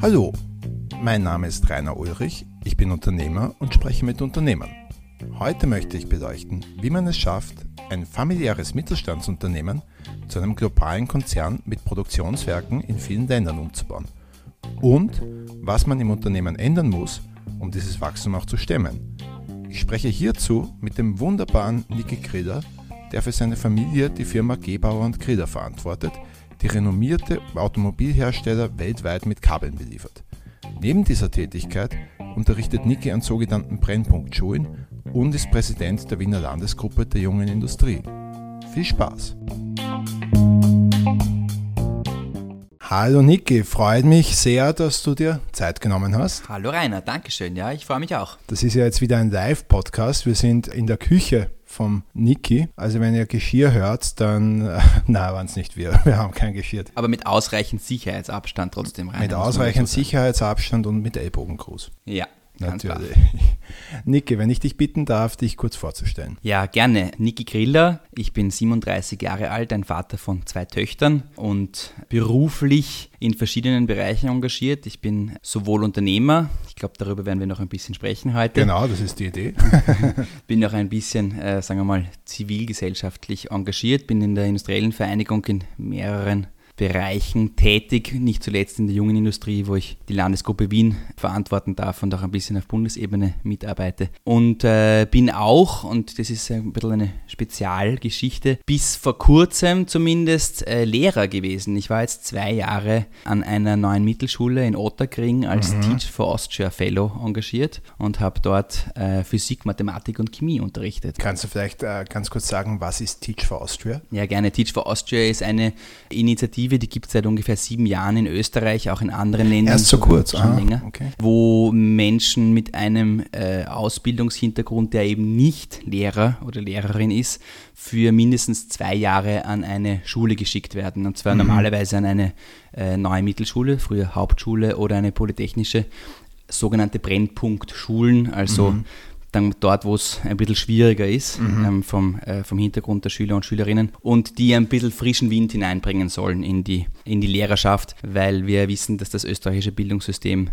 Hallo, mein Name ist Rainer Ulrich, ich bin Unternehmer und spreche mit Unternehmern. Heute möchte ich beleuchten, wie man es schafft, ein familiäres Mittelstandsunternehmen zu einem globalen Konzern mit Produktionswerken in vielen Ländern umzubauen. Und was man im Unternehmen ändern muss, um dieses Wachstum auch zu stemmen. Ich spreche hierzu mit dem wunderbaren Niki Griller, der für seine Familie die Firma Gebauer und Griller verantwortet, die renommierte Automobilhersteller weltweit mit Kabeln beliefert. Neben dieser Tätigkeit unterrichtet Niki an sogenannten Brennpunktschulen und ist Präsident der Wiener Landesgruppe der jungen Industrie. Viel Spaß! Hallo Niki, freut mich sehr, dass du dir Zeit genommen hast. Hallo Rainer, Dankeschön. Ja, ich freue mich auch. Das ist ja jetzt wieder ein Live-Podcast. Wir sind in der Küche vom Niki. Also wenn ihr Geschirr hört, dann, na, waren es nicht wir. Wir haben kein Geschirr. Aber mit ausreichend Sicherheitsabstand trotzdem rein. Mit ausreichend Sicherheitsabstand und mit Ellbogengruß. Ja, Natürlich. Niki, wenn ich dich bitten darf, dich kurz vorzustellen. Ja, gerne. Niki Griller, ich bin 37 Jahre alt, ein Vater von zwei Töchtern und beruflich in verschiedenen Bereichen engagiert. Ich bin sowohl Unternehmer, ich glaube, darüber werden wir noch ein bisschen sprechen heute. Genau, das ist die Idee. bin auch ein bisschen, äh, sagen wir mal, zivilgesellschaftlich engagiert, bin in der industriellen Vereinigung in mehreren Bereichen tätig, nicht zuletzt in der jungen Industrie, wo ich die Landesgruppe Wien verantworten darf und auch ein bisschen auf Bundesebene mitarbeite. Und äh, bin auch, und das ist ein bisschen eine Spezialgeschichte, bis vor kurzem zumindest äh, Lehrer gewesen. Ich war jetzt zwei Jahre an einer neuen Mittelschule in Otterkring als mhm. Teach for Austria Fellow engagiert und habe dort äh, Physik, Mathematik und Chemie unterrichtet. Kannst du vielleicht äh, ganz kurz sagen, was ist Teach for Austria? Ja, gerne. Teach for Austria ist eine Initiative, Initiative, die gibt es seit ungefähr sieben Jahren in Österreich, auch in anderen Ländern. Erst so kurz, schon ah, länger, okay. wo Menschen mit einem äh, Ausbildungshintergrund, der eben nicht Lehrer oder Lehrerin ist, für mindestens zwei Jahre an eine Schule geschickt werden. Und zwar mhm. normalerweise an eine äh, neue Mittelschule, früher Hauptschule oder eine polytechnische, sogenannte Brennpunktschulen, also mhm dann dort, wo es ein bisschen schwieriger ist, mhm. ähm, vom, äh, vom Hintergrund der Schüler und Schülerinnen und die ein bisschen frischen Wind hineinbringen sollen in die, in die Lehrerschaft, weil wir wissen, dass das österreichische Bildungssystem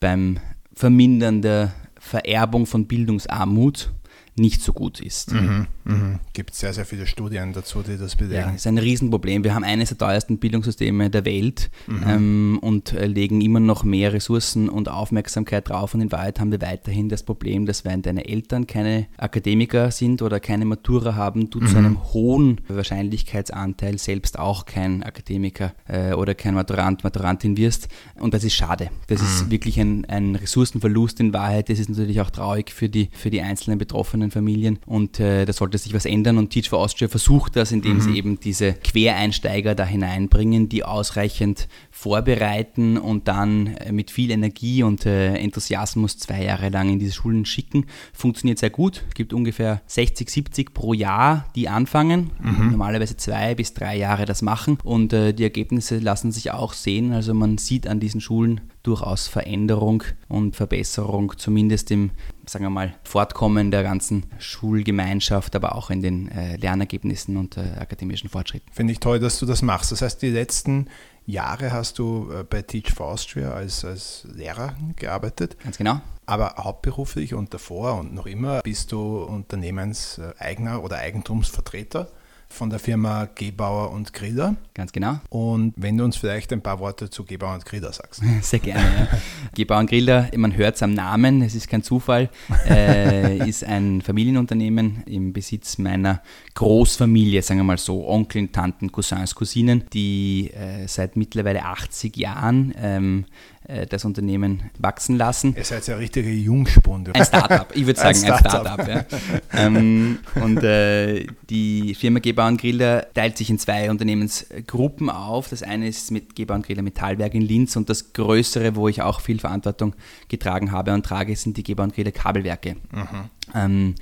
beim Vermindern der Vererbung von Bildungsarmut nicht so gut ist. Mhm, mhm. Gibt sehr, sehr viele Studien dazu, die das belegen. Ja, ist ein Riesenproblem. Wir haben eines der teuersten Bildungssysteme der Welt mhm. ähm, und äh, legen immer noch mehr Ressourcen und Aufmerksamkeit drauf. Und in Wahrheit haben wir weiterhin das Problem, dass wenn deine Eltern keine Akademiker sind oder keine Matura haben, du zu mhm. einem hohen Wahrscheinlichkeitsanteil selbst auch kein Akademiker äh, oder kein Maturant, Maturantin wirst. Und das ist schade. Das ist mhm. wirklich ein, ein Ressourcenverlust in Wahrheit. Das ist natürlich auch traurig für die, für die einzelnen Betroffenen betroffenen Familien und äh, da sollte sich was ändern und Teach for Austria versucht das, indem mhm. sie eben diese Quereinsteiger da hineinbringen, die ausreichend vorbereiten und dann äh, mit viel Energie und äh, Enthusiasmus zwei Jahre lang in diese Schulen schicken. Funktioniert sehr gut, es gibt ungefähr 60, 70 pro Jahr, die anfangen, mhm. normalerweise zwei bis drei Jahre das machen und äh, die Ergebnisse lassen sich auch sehen, also man sieht an diesen Schulen durchaus Veränderung und Verbesserung, zumindest im, sagen wir mal, Fortkommen der ganzen Schulgemeinschaft, aber auch in den äh, Lernergebnissen und äh, akademischen Fortschritten. Finde ich toll, dass du das machst. Das heißt, die letzten Jahre hast du äh, bei Teach for Austria als, als Lehrer gearbeitet. Ganz genau. Aber hauptberuflich und davor und noch immer bist du Unternehmenseigner oder Eigentumsvertreter von der Firma Gebauer und Griller. Ganz genau. Und wenn du uns vielleicht ein paar Worte zu Gebauer und Griller sagst. Sehr gerne. Ja. Gebauer und Griller, man hört es am Namen, es ist kein Zufall, äh, ist ein Familienunternehmen im Besitz meiner Großfamilie, sagen wir mal so, Onkeln, Tanten, Cousins, Cousinen, die äh, seit mittlerweile 80 Jahren ähm, äh, das Unternehmen wachsen lassen. Ihr seid ja richtige Jungspunde. Ein Startup, ich würde sagen, ein Startup. Ein Startup ja. ähm, und äh, die Firma Gebauer und Griller teilt sich in zwei Unternehmensgruppen auf. Das eine ist mit Gebauer und Griller Metallwerk in Linz und das größere, wo ich auch viel Verantwortung getragen habe und trage, sind die Gebauer und Griller Kabelwerke. Mhm. Ähm,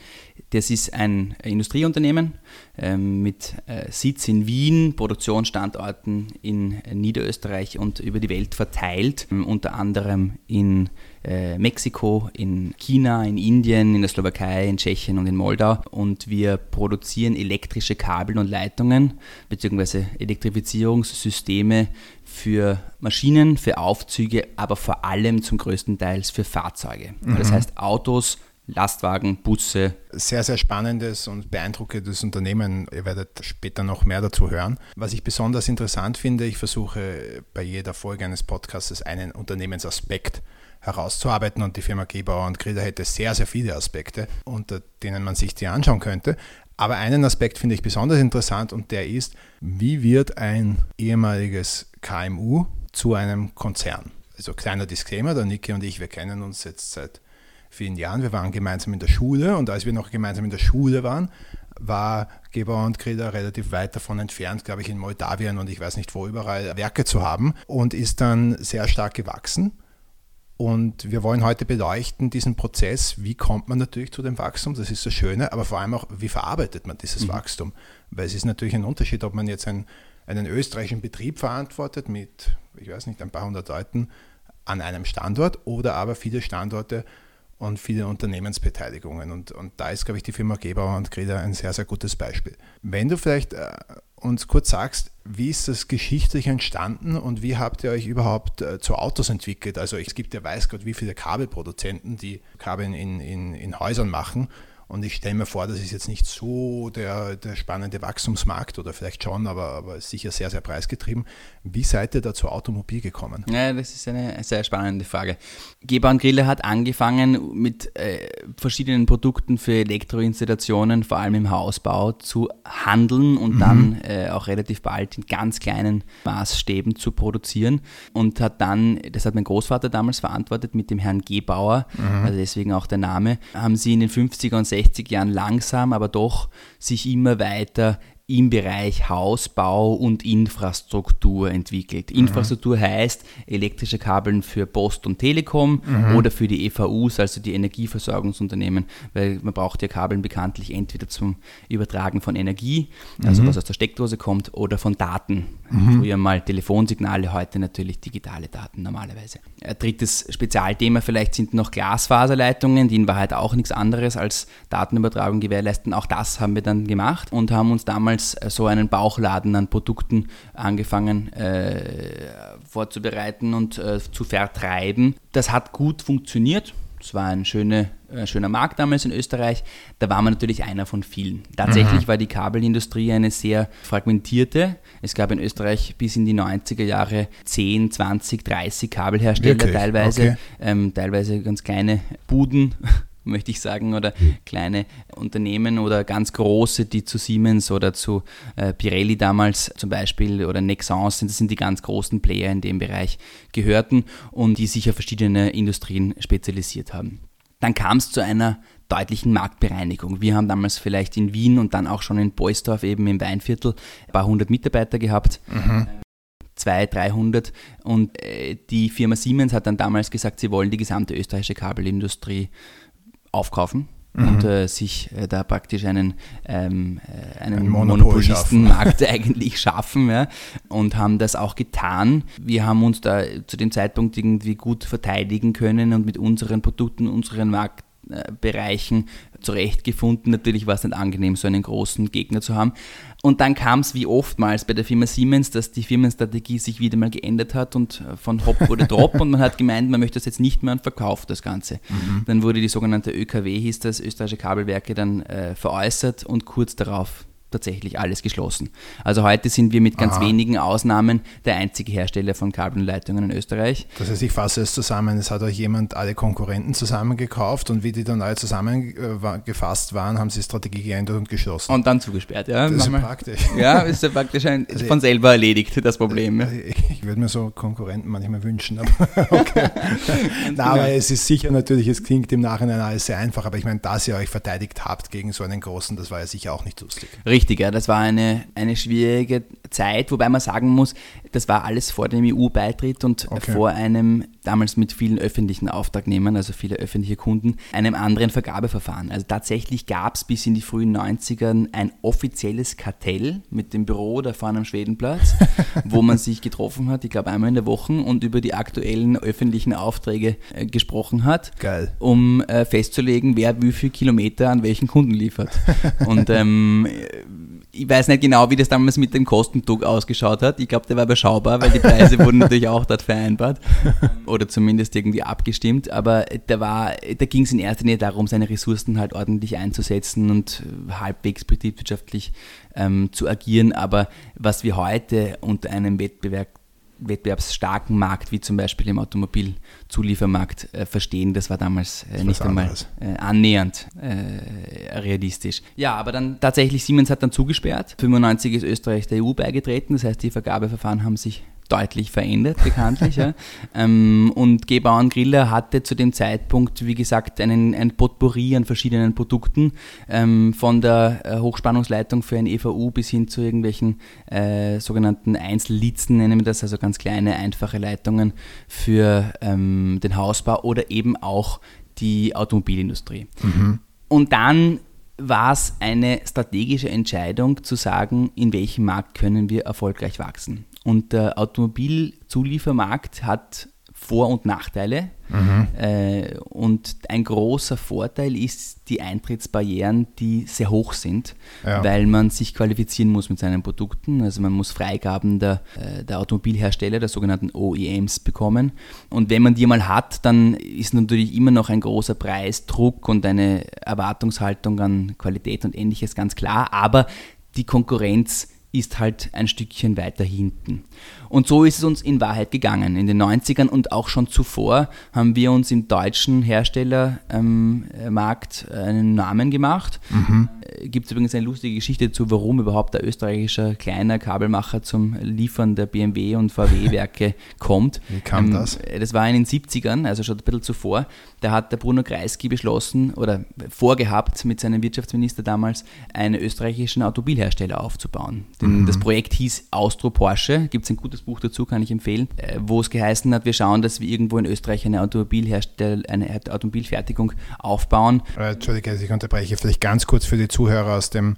das ist ein Industrieunternehmen ähm, mit äh, Sitz in Wien, Produktionsstandorten in Niederösterreich und über die Welt verteilt, ähm, unter anderem in äh, Mexiko, in China, in Indien, in der Slowakei, in Tschechien und in Moldau. Und wir produzieren elektrische Kabel und Leitungen bzw. Elektrifizierungssysteme für Maschinen, für Aufzüge, aber vor allem zum größten Teil für Fahrzeuge. Mhm. Das heißt Autos, Lastwagen, Busse. Sehr, sehr spannendes und beeindruckendes Unternehmen. Ihr werdet später noch mehr dazu hören. Was ich besonders interessant finde, ich versuche bei jeder Folge eines Podcasts einen Unternehmensaspekt herauszuarbeiten und die Firma Gebauer und Griller hätte sehr, sehr viele Aspekte, unter denen man sich die anschauen könnte. Aber einen Aspekt finde ich besonders interessant und der ist, wie wird ein ehemaliges KMU zu einem Konzern? Also kleiner Disclaimer, der Niki und ich, wir kennen uns jetzt seit vielen Jahren. Wir waren gemeinsam in der Schule und als wir noch gemeinsam in der Schule waren, war Gebauer und Griller relativ weit davon entfernt, glaube ich, in Moldawien und ich weiß nicht wo überall Werke zu haben und ist dann sehr stark gewachsen und wir wollen heute beleuchten diesen Prozess, wie kommt man natürlich zu dem Wachstum, das ist das Schöne, aber vor allem auch, wie verarbeitet man dieses mhm. Wachstum. Weil es ist natürlich ein Unterschied, ob man jetzt einen, einen österreichischen Betrieb verantwortet mit, ich weiß nicht, ein paar hundert Leuten an einem Standort oder aber viele Standorte und viele Unternehmensbeteiligungen. Und, und da ist, glaube ich, die Firma Gebauer und Greder ein sehr, sehr gutes Beispiel. Wenn du vielleicht äh, uns kurz sagst, wie ist das geschichtlich entstanden und wie habt ihr euch überhaupt äh, zu Autos entwickelt? Also es gibt ja weiß Gott wie viele Kabelproduzenten, die Kabel in, in, in Häusern machen und ich stelle mir vor, das ist jetzt nicht so der, der spannende Wachstumsmarkt oder vielleicht schon, aber, aber sicher sehr, sehr preisgetrieben. Wie seid ihr da zu Automobil gekommen? Ja, das ist eine sehr spannende Frage. Gebauer Grille hat angefangen mit äh, verschiedenen Produkten für Elektroinstallationen, vor allem im Hausbau, zu handeln und mhm. dann äh, auch relativ bald in ganz kleinen Maßstäben zu produzieren und hat dann, das hat mein Großvater damals verantwortet mit dem Herrn Gebauer, mhm. also deswegen auch der Name, haben sie in den 50er und 60 Jahren langsam, aber doch sich immer weiter im Bereich Hausbau und Infrastruktur entwickelt. Mhm. Infrastruktur heißt elektrische Kabeln für Post und Telekom mhm. oder für die EVUs, also die Energieversorgungsunternehmen, weil man braucht ja Kabeln bekanntlich entweder zum Übertragen von Energie, also mhm. was aus der Steckdose kommt, oder von Daten. Mhm. Früher mal Telefonsignale, heute natürlich digitale Daten normalerweise. Ein drittes Spezialthema vielleicht sind noch Glasfaserleitungen, die in Wahrheit auch nichts anderes als Datenübertragung gewährleisten. Auch das haben wir dann gemacht und haben uns damals damals äh, so einen Bauchladen an Produkten angefangen äh, vorzubereiten und äh, zu vertreiben. Das hat gut funktioniert. Es war ein schöne, äh, schöner Markt damals in Österreich. Da war man natürlich einer von vielen. Tatsächlich mhm. war die Kabelindustrie eine sehr fragmentierte. Es gab in Österreich bis in die 90er Jahre 10, 20, 30 Kabelhersteller Wirklich? teilweise. Okay. Ähm, teilweise ganz kleine Buden möchte ich sagen, oder kleine Unternehmen oder ganz große, die zu Siemens oder zu äh, Pirelli damals zum Beispiel oder Nexans sind, das sind die ganz großen Player in dem Bereich gehörten und die sich auf verschiedene Industrien spezialisiert haben. Dann kam es zu einer deutlichen Marktbereinigung. Wir haben damals vielleicht in Wien und dann auch schon in Beusdorf eben im Weinviertel ein paar hundert Mitarbeiter gehabt. Mhm. 200, 300 und äh, die Firma Siemens hat dann damals gesagt, sie wollen die gesamte österreichische Kabelindustrie aufkaufen mhm. und äh, sich äh, da praktisch einen, ähm, äh, einen Ein Monopolistenmarkt eigentlich schaffen ja, und haben das auch getan. Wir haben uns da zu dem Zeitpunkt irgendwie gut verteidigen können und mit unseren Produkten, unseren Marktbereichen zurechtgefunden. Natürlich war es nicht angenehm, so einen großen Gegner zu haben. Und dann kam es wie oftmals bei der Firma Siemens, dass die Firmenstrategie sich wieder mal geändert hat und äh, von Hop wurde Drop und man hat gemeint, man möchte das jetzt nicht mehr und verkauft das Ganze. Mhm. Dann wurde die sogenannte ÖKW, hieß das, Österreichische Kabelwerke, dann äh, veräußert und kurz darauf tatsächlich alles geschlossen. Also heute sind wir mit ganz Aha. wenigen Ausnahmen der einzige Hersteller von Kabelleitungen in Österreich. Das heißt, ich fasse es zusammen, es hat euch jemand alle Konkurrenten zusammengekauft und wie die dann alle zusammengefasst waren, haben sie Strategie geändert und geschlossen. Und dann zugesperrt, ja. Das ist praktisch. Ja, ist ja praktisch ein, also von selber erledigt, das Problem. Ja. Ich würde mir so Konkurrenten manchmal wünschen, aber okay. Na, aber es ist sicher natürlich, es klingt im Nachhinein alles sehr einfach, aber ich meine, dass ihr euch verteidigt habt gegen so einen großen, das war ja sicher auch nicht lustig. Richtig richtig, ja, das war eine, eine schwierige Zeit, wobei man sagen muss, das war alles vor dem EU-Beitritt und okay. vor einem, damals mit vielen öffentlichen Auftragnehmern, also viele öffentliche Kunden, einem anderen Vergabeverfahren. Also tatsächlich gab es bis in die frühen 90ern ein offizielles Kartell mit dem Büro da vorne am Schwedenplatz, wo man sich getroffen hat, ich glaube einmal in der Woche und über die aktuellen öffentlichen Aufträge äh, gesprochen hat, Geil. um äh, festzulegen, wer wie viele Kilometer an welchen Kunden liefert. und ähm, ich weiß nicht genau, wie das damals mit dem Kostendruck ausgeschaut hat. Ich glaube, der war überschaubar, weil die Preise wurden natürlich auch dort vereinbart oder zumindest irgendwie abgestimmt. Aber da, da ging es in erster Linie darum, seine Ressourcen halt ordentlich einzusetzen und halbwegs betriebswirtschaftlich ähm, zu agieren. Aber was wir heute unter einem Wettbewerb wettbewerbsstarken Markt, wie zum Beispiel im Automobilzuliefermarkt, äh, verstehen. Das war damals äh, nicht einmal äh, annähernd äh, realistisch. Ja, aber dann tatsächlich Siemens hat dann zugesperrt. 95 ist Österreich der EU beigetreten, das heißt, die Vergabeverfahren haben sich deutlich verändert, bekanntlich. ja. ähm, und Gebauern Griller hatte zu dem Zeitpunkt, wie gesagt, einen, ein Potpourri an verschiedenen Produkten, ähm, von der äh, Hochspannungsleitung für ein EVU bis hin zu irgendwelchen äh, sogenannten Einzellitzen, nennen wir das, also ganz kleine, einfache Leitungen für ähm, den Hausbau oder eben auch die Automobilindustrie. Mhm. Und dann war es eine strategische Entscheidung zu sagen, in welchem Markt können wir erfolgreich wachsen. Und der Automobilzuliefermarkt hat vor- und Nachteile. Mhm. Äh, und ein großer Vorteil ist die Eintrittsbarrieren, die sehr hoch sind, ja. weil man sich qualifizieren muss mit seinen Produkten. Also man muss Freigaben der, äh, der Automobilhersteller, der sogenannten OEMs, bekommen. Und wenn man die mal hat, dann ist natürlich immer noch ein großer Preisdruck und eine Erwartungshaltung an Qualität und ähnliches ganz klar. Aber die Konkurrenz ist halt ein Stückchen weiter hinten. Und so ist es uns in Wahrheit gegangen. In den 90ern und auch schon zuvor haben wir uns im deutschen Herstellermarkt ähm, einen Namen gemacht. Mhm. Gibt es übrigens eine lustige Geschichte dazu, warum überhaupt der österreichische kleiner Kabelmacher zum Liefern der BMW und VW-Werke kommt. Wie kam ähm, das? Das war in den 70ern, also schon ein bisschen zuvor. Da hat der Bruno Kreisky beschlossen oder vorgehabt, mit seinem Wirtschaftsminister damals einen österreichischen Automobilhersteller aufzubauen. Mhm. Das Projekt hieß Austro Porsche, gibt es ein gutes Buch dazu, kann ich empfehlen, äh, wo es geheißen hat, wir schauen, dass wir irgendwo in Österreich eine Automobilherstell eine Automobilfertigung aufbauen. Äh, Entschuldige, ich unterbreche vielleicht ganz kurz für die Zuhörer aus dem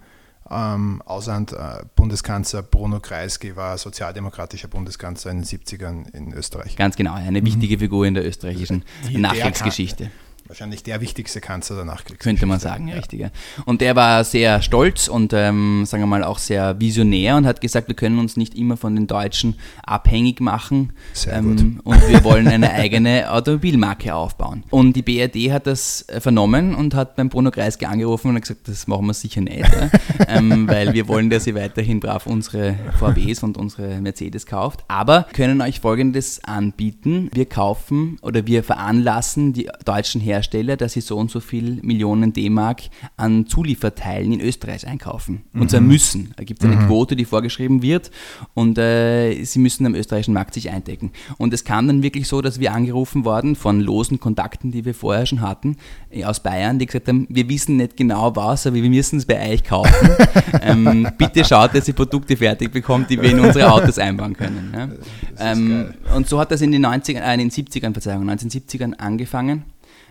ähm, Ausland. Äh, Bundeskanzler Bruno Kreisky war sozialdemokratischer Bundeskanzler in den 70ern in Österreich. Ganz genau, eine mhm. wichtige Figur in der österreichischen die, Nachkriegsgeschichte. Wahrscheinlich der wichtigste Kanzler der Nachkriegsgeschichte. Könnte man sagen, ja. richtig. Ja. Und der war sehr stolz und, ähm, sagen wir mal, auch sehr visionär und hat gesagt, wir können uns nicht immer von den Deutschen abhängig machen. Sehr ähm, gut. Und wir wollen eine eigene Automobilmarke aufbauen. Und die BRD hat das äh, vernommen und hat beim Bruno Kreisky angerufen und hat gesagt, das machen wir sicher nicht, ja, ähm, weil wir wollen, dass ihr weiterhin brav unsere VWs und unsere Mercedes kauft. Aber können euch Folgendes anbieten. Wir kaufen oder wir veranlassen die deutschen Hersteller Hersteller, dass sie so und so viel Millionen D-Mark an Zulieferteilen in Österreich einkaufen. Mhm. Und zwar müssen. Da gibt es eine mhm. Quote, die vorgeschrieben wird und äh, sie müssen am österreichischen Markt sich eindecken. Und es kam dann wirklich so, dass wir angerufen worden von losen Kontakten, die wir vorher schon hatten, äh, aus Bayern, die gesagt haben, wir wissen nicht genau was, aber wir müssen es bei euch kaufen. ähm, bitte schaut, dass ihr Produkte fertig bekommt, die wir in unsere Autos einbauen können. Ja? Ähm, und so hat das in den 90 äh, in den 70ern, Verzeihung, 1970ern angefangen.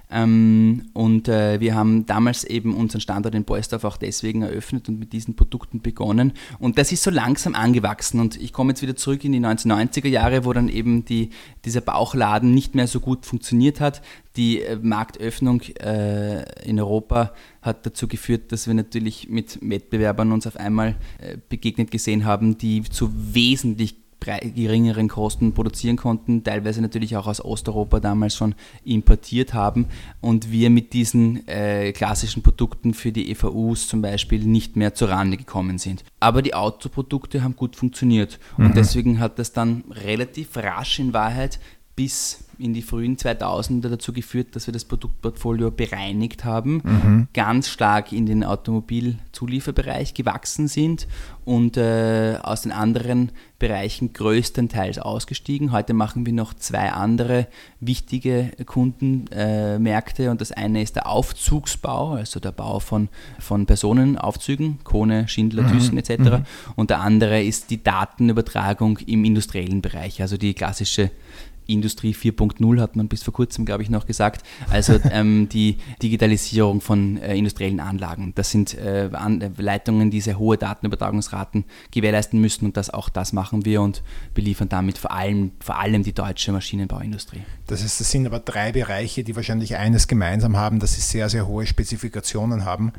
Ähm, und äh, wir haben damals eben unseren Standort in Boisdorf auch deswegen eröffnet und mit diesen Produkten begonnen. Und das ist so langsam angewachsen. Und ich komme jetzt wieder zurück in die 1990er Jahre, wo dann eben die, dieser Bauchladen nicht mehr so gut funktioniert hat. Die äh, Marktöffnung äh, in Europa hat dazu geführt, dass wir natürlich mit Wettbewerbern uns auf einmal äh, begegnet gesehen haben, die zu wesentlich geringeren Kosten produzieren konnten, teilweise natürlich auch aus Osteuropa damals schon importiert haben und wir mit diesen äh, klassischen Produkten für die EVUs zum Beispiel nicht mehr zur Rande gekommen sind. Aber die Autoprodukte haben gut funktioniert und mhm. deswegen hat das dann relativ rasch in Wahrheit bis in die frühen 2000er dazu geführt, dass wir das Produktportfolio bereinigt haben, mhm. ganz stark in den Automobilzulieferbereich gewachsen sind und äh, aus den anderen Bereichen größtenteils ausgestiegen. Heute machen wir noch zwei andere wichtige Kundenmärkte äh, und das eine ist der Aufzugsbau, also der Bau von, von Personenaufzügen, Kone, Schindler, mhm. Thyssen etc. Mhm. Und der andere ist die Datenübertragung im industriellen Bereich, also die klassische Industrie 4.0 hat man bis vor kurzem, glaube ich, noch gesagt. Also ähm, die Digitalisierung von äh, industriellen Anlagen. Das sind äh, An Leitungen, die sehr hohe Datenübertragungsraten gewährleisten müssen und das auch das machen wir und beliefern damit vor allem, vor allem die deutsche Maschinenbauindustrie. Das, ist, das sind aber drei Bereiche, die wahrscheinlich eines gemeinsam haben, dass sie sehr, sehr hohe Spezifikationen haben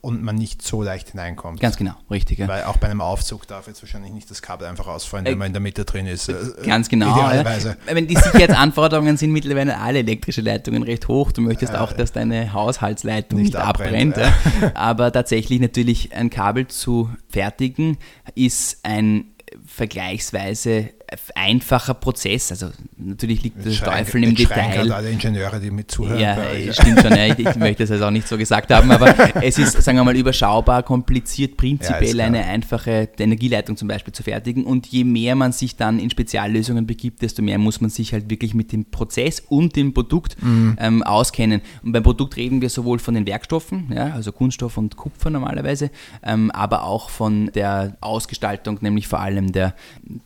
und man nicht so leicht hineinkommt. Ganz genau, richtig. Ja. Weil auch bei einem Aufzug darf jetzt wahrscheinlich nicht das Kabel einfach ausfallen, wenn äh, man in der Mitte drin ist. Äh, ganz genau. Idealerweise. Ja. Wenn die Sicherheitsanforderungen sind mittlerweile alle elektrische Leitungen recht hoch. Du möchtest auch, dass deine Haushaltsleitung nicht, nicht abbrennt. abbrennt. Aber tatsächlich natürlich ein Kabel zu fertigen ist ein vergleichsweise einfacher Prozess. Also natürlich liegt der Teufel im Detail. alle Ingenieure, die mit zuhören. Ja, stimmt schon. Ich, ich, möchte das also auch nicht so gesagt haben, aber es ist, sagen wir mal, überschaubar, kompliziert, prinzipiell ja, eine einfache Energieleitung zum Beispiel zu fertigen. Und je mehr man sich dann in Speziallösungen begibt, desto mehr muss man sich halt wirklich mit dem Prozess und dem Produkt mhm. ähm, auskennen. Und beim Produkt reden wir sowohl von den Werkstoffen, ja, also Kunststoff und Kupfer normalerweise, ähm, aber auch von der Ausgestaltung, nämlich vor allem der,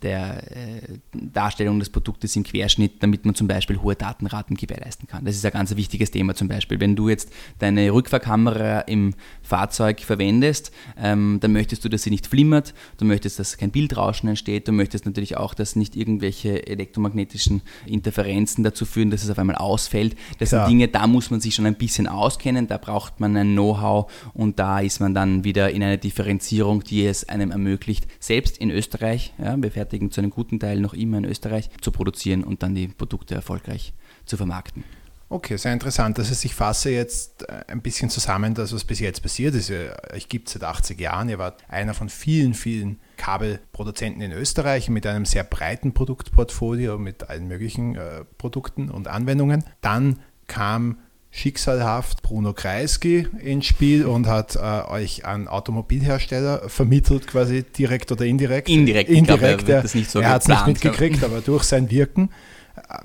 der äh, Darstellung des Produktes im Querschnitt, damit man zum Beispiel hohe Datenraten gewährleisten kann. Das ist ein ganz wichtiges Thema zum Beispiel. Wenn du jetzt deine Rückfahrkamera im Fahrzeug verwendest, ähm, dann möchtest du, dass sie nicht flimmert, du möchtest, dass kein Bildrauschen entsteht, du möchtest natürlich auch, dass nicht irgendwelche elektromagnetischen Interferenzen dazu führen, dass es auf einmal ausfällt. Das Klar. sind Dinge, da muss man sich schon ein bisschen auskennen, da braucht man ein Know-how und da ist man dann wieder in einer Differenzierung, die es einem ermöglicht, selbst in Österreich, ja, wir fertigen zu einem guten Teil Teil noch immer in Österreich zu produzieren und dann die Produkte erfolgreich zu vermarkten. Okay, sehr interessant. Das ich fasse jetzt äh, ein bisschen zusammen, das, was bis jetzt passiert ist. Ich gibt seit 80 Jahren. Ihr wart einer von vielen, vielen Kabelproduzenten in Österreich mit einem sehr breiten Produktportfolio mit allen möglichen äh, Produkten und Anwendungen. Dann kam schicksalhaft Bruno Kreisky ins Spiel und hat äh, euch an Automobilhersteller vermittelt, quasi direkt oder indirekt. Indirekt, indirekt. Glaub, er, er, so er hat es nicht mitgekriegt, aber durch sein Wirken.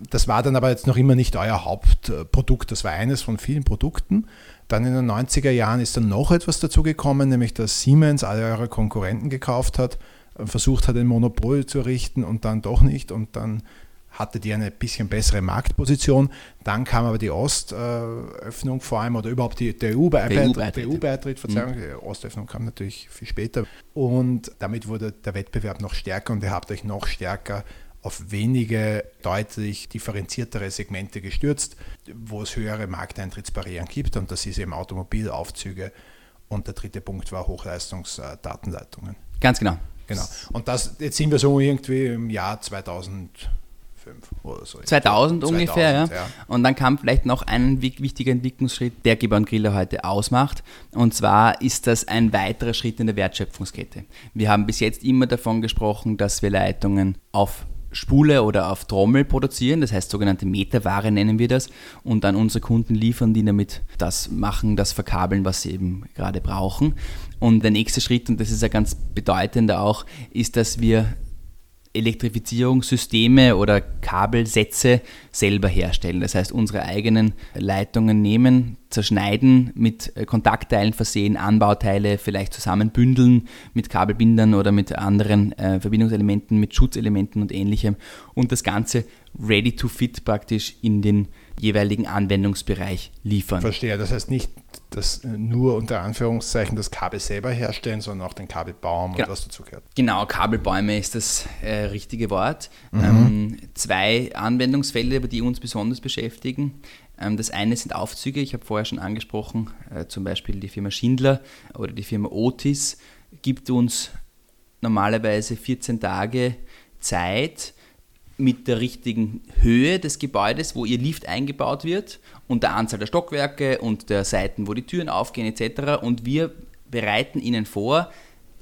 Das war dann aber jetzt noch immer nicht euer Hauptprodukt, das war eines von vielen Produkten. Dann in den 90er Jahren ist dann noch etwas dazu gekommen, nämlich dass Siemens alle eure Konkurrenten gekauft hat, versucht hat, ein Monopol zu errichten und dann doch nicht. Und dann hatte die eine bisschen bessere Marktposition. Dann kam aber die Ostöffnung vor allem oder überhaupt die, der EU-Beitritt, EU EU Verzeihung, mhm. die Ostöffnung kam natürlich viel später. Und damit wurde der Wettbewerb noch stärker und ihr habt euch noch stärker auf wenige deutlich differenziertere Segmente gestürzt, wo es höhere Markteintrittsbarrieren gibt und das ist eben Automobilaufzüge und der dritte Punkt war Hochleistungsdatenleitungen. Ganz genau. Genau. Und das, jetzt sind wir so irgendwie im Jahr 2000 oder so. 2000 ungefähr, 2000, ja. ja. Und dann kam vielleicht noch ein wichtiger Entwicklungsschritt, der Geber und Griller heute ausmacht. Und zwar ist das ein weiterer Schritt in der Wertschöpfungskette. Wir haben bis jetzt immer davon gesprochen, dass wir Leitungen auf Spule oder auf Trommel produzieren, das heißt sogenannte Meterware nennen wir das, und dann unsere Kunden liefern, die damit das machen, das verkabeln, was sie eben gerade brauchen. Und der nächste Schritt, und das ist ja ganz bedeutender auch, ist, dass wir Elektrifizierungssysteme oder Kabelsätze selber herstellen. Das heißt, unsere eigenen Leitungen nehmen, zerschneiden, mit äh, Kontaktteilen versehen, Anbauteile vielleicht zusammenbündeln mit Kabelbindern oder mit anderen äh, Verbindungselementen, mit Schutzelementen und ähnlichem und das Ganze ready to fit praktisch in den jeweiligen Anwendungsbereich liefern. Verstehe, das heißt nicht das nur unter Anführungszeichen das Kabel selber herstellen, sondern auch den Kabelbaum genau. und was dazu gehört. Genau, Kabelbäume ist das äh, richtige Wort. Mhm. Ähm, zwei Anwendungsfelder, die uns besonders beschäftigen. Ähm, das eine sind Aufzüge, ich habe vorher schon angesprochen, äh, zum Beispiel die Firma Schindler oder die Firma Otis gibt uns normalerweise 14 Tage Zeit, mit der richtigen Höhe des Gebäudes, wo ihr Lift eingebaut wird und der Anzahl der Stockwerke und der Seiten, wo die Türen aufgehen etc. Und wir bereiten Ihnen vor,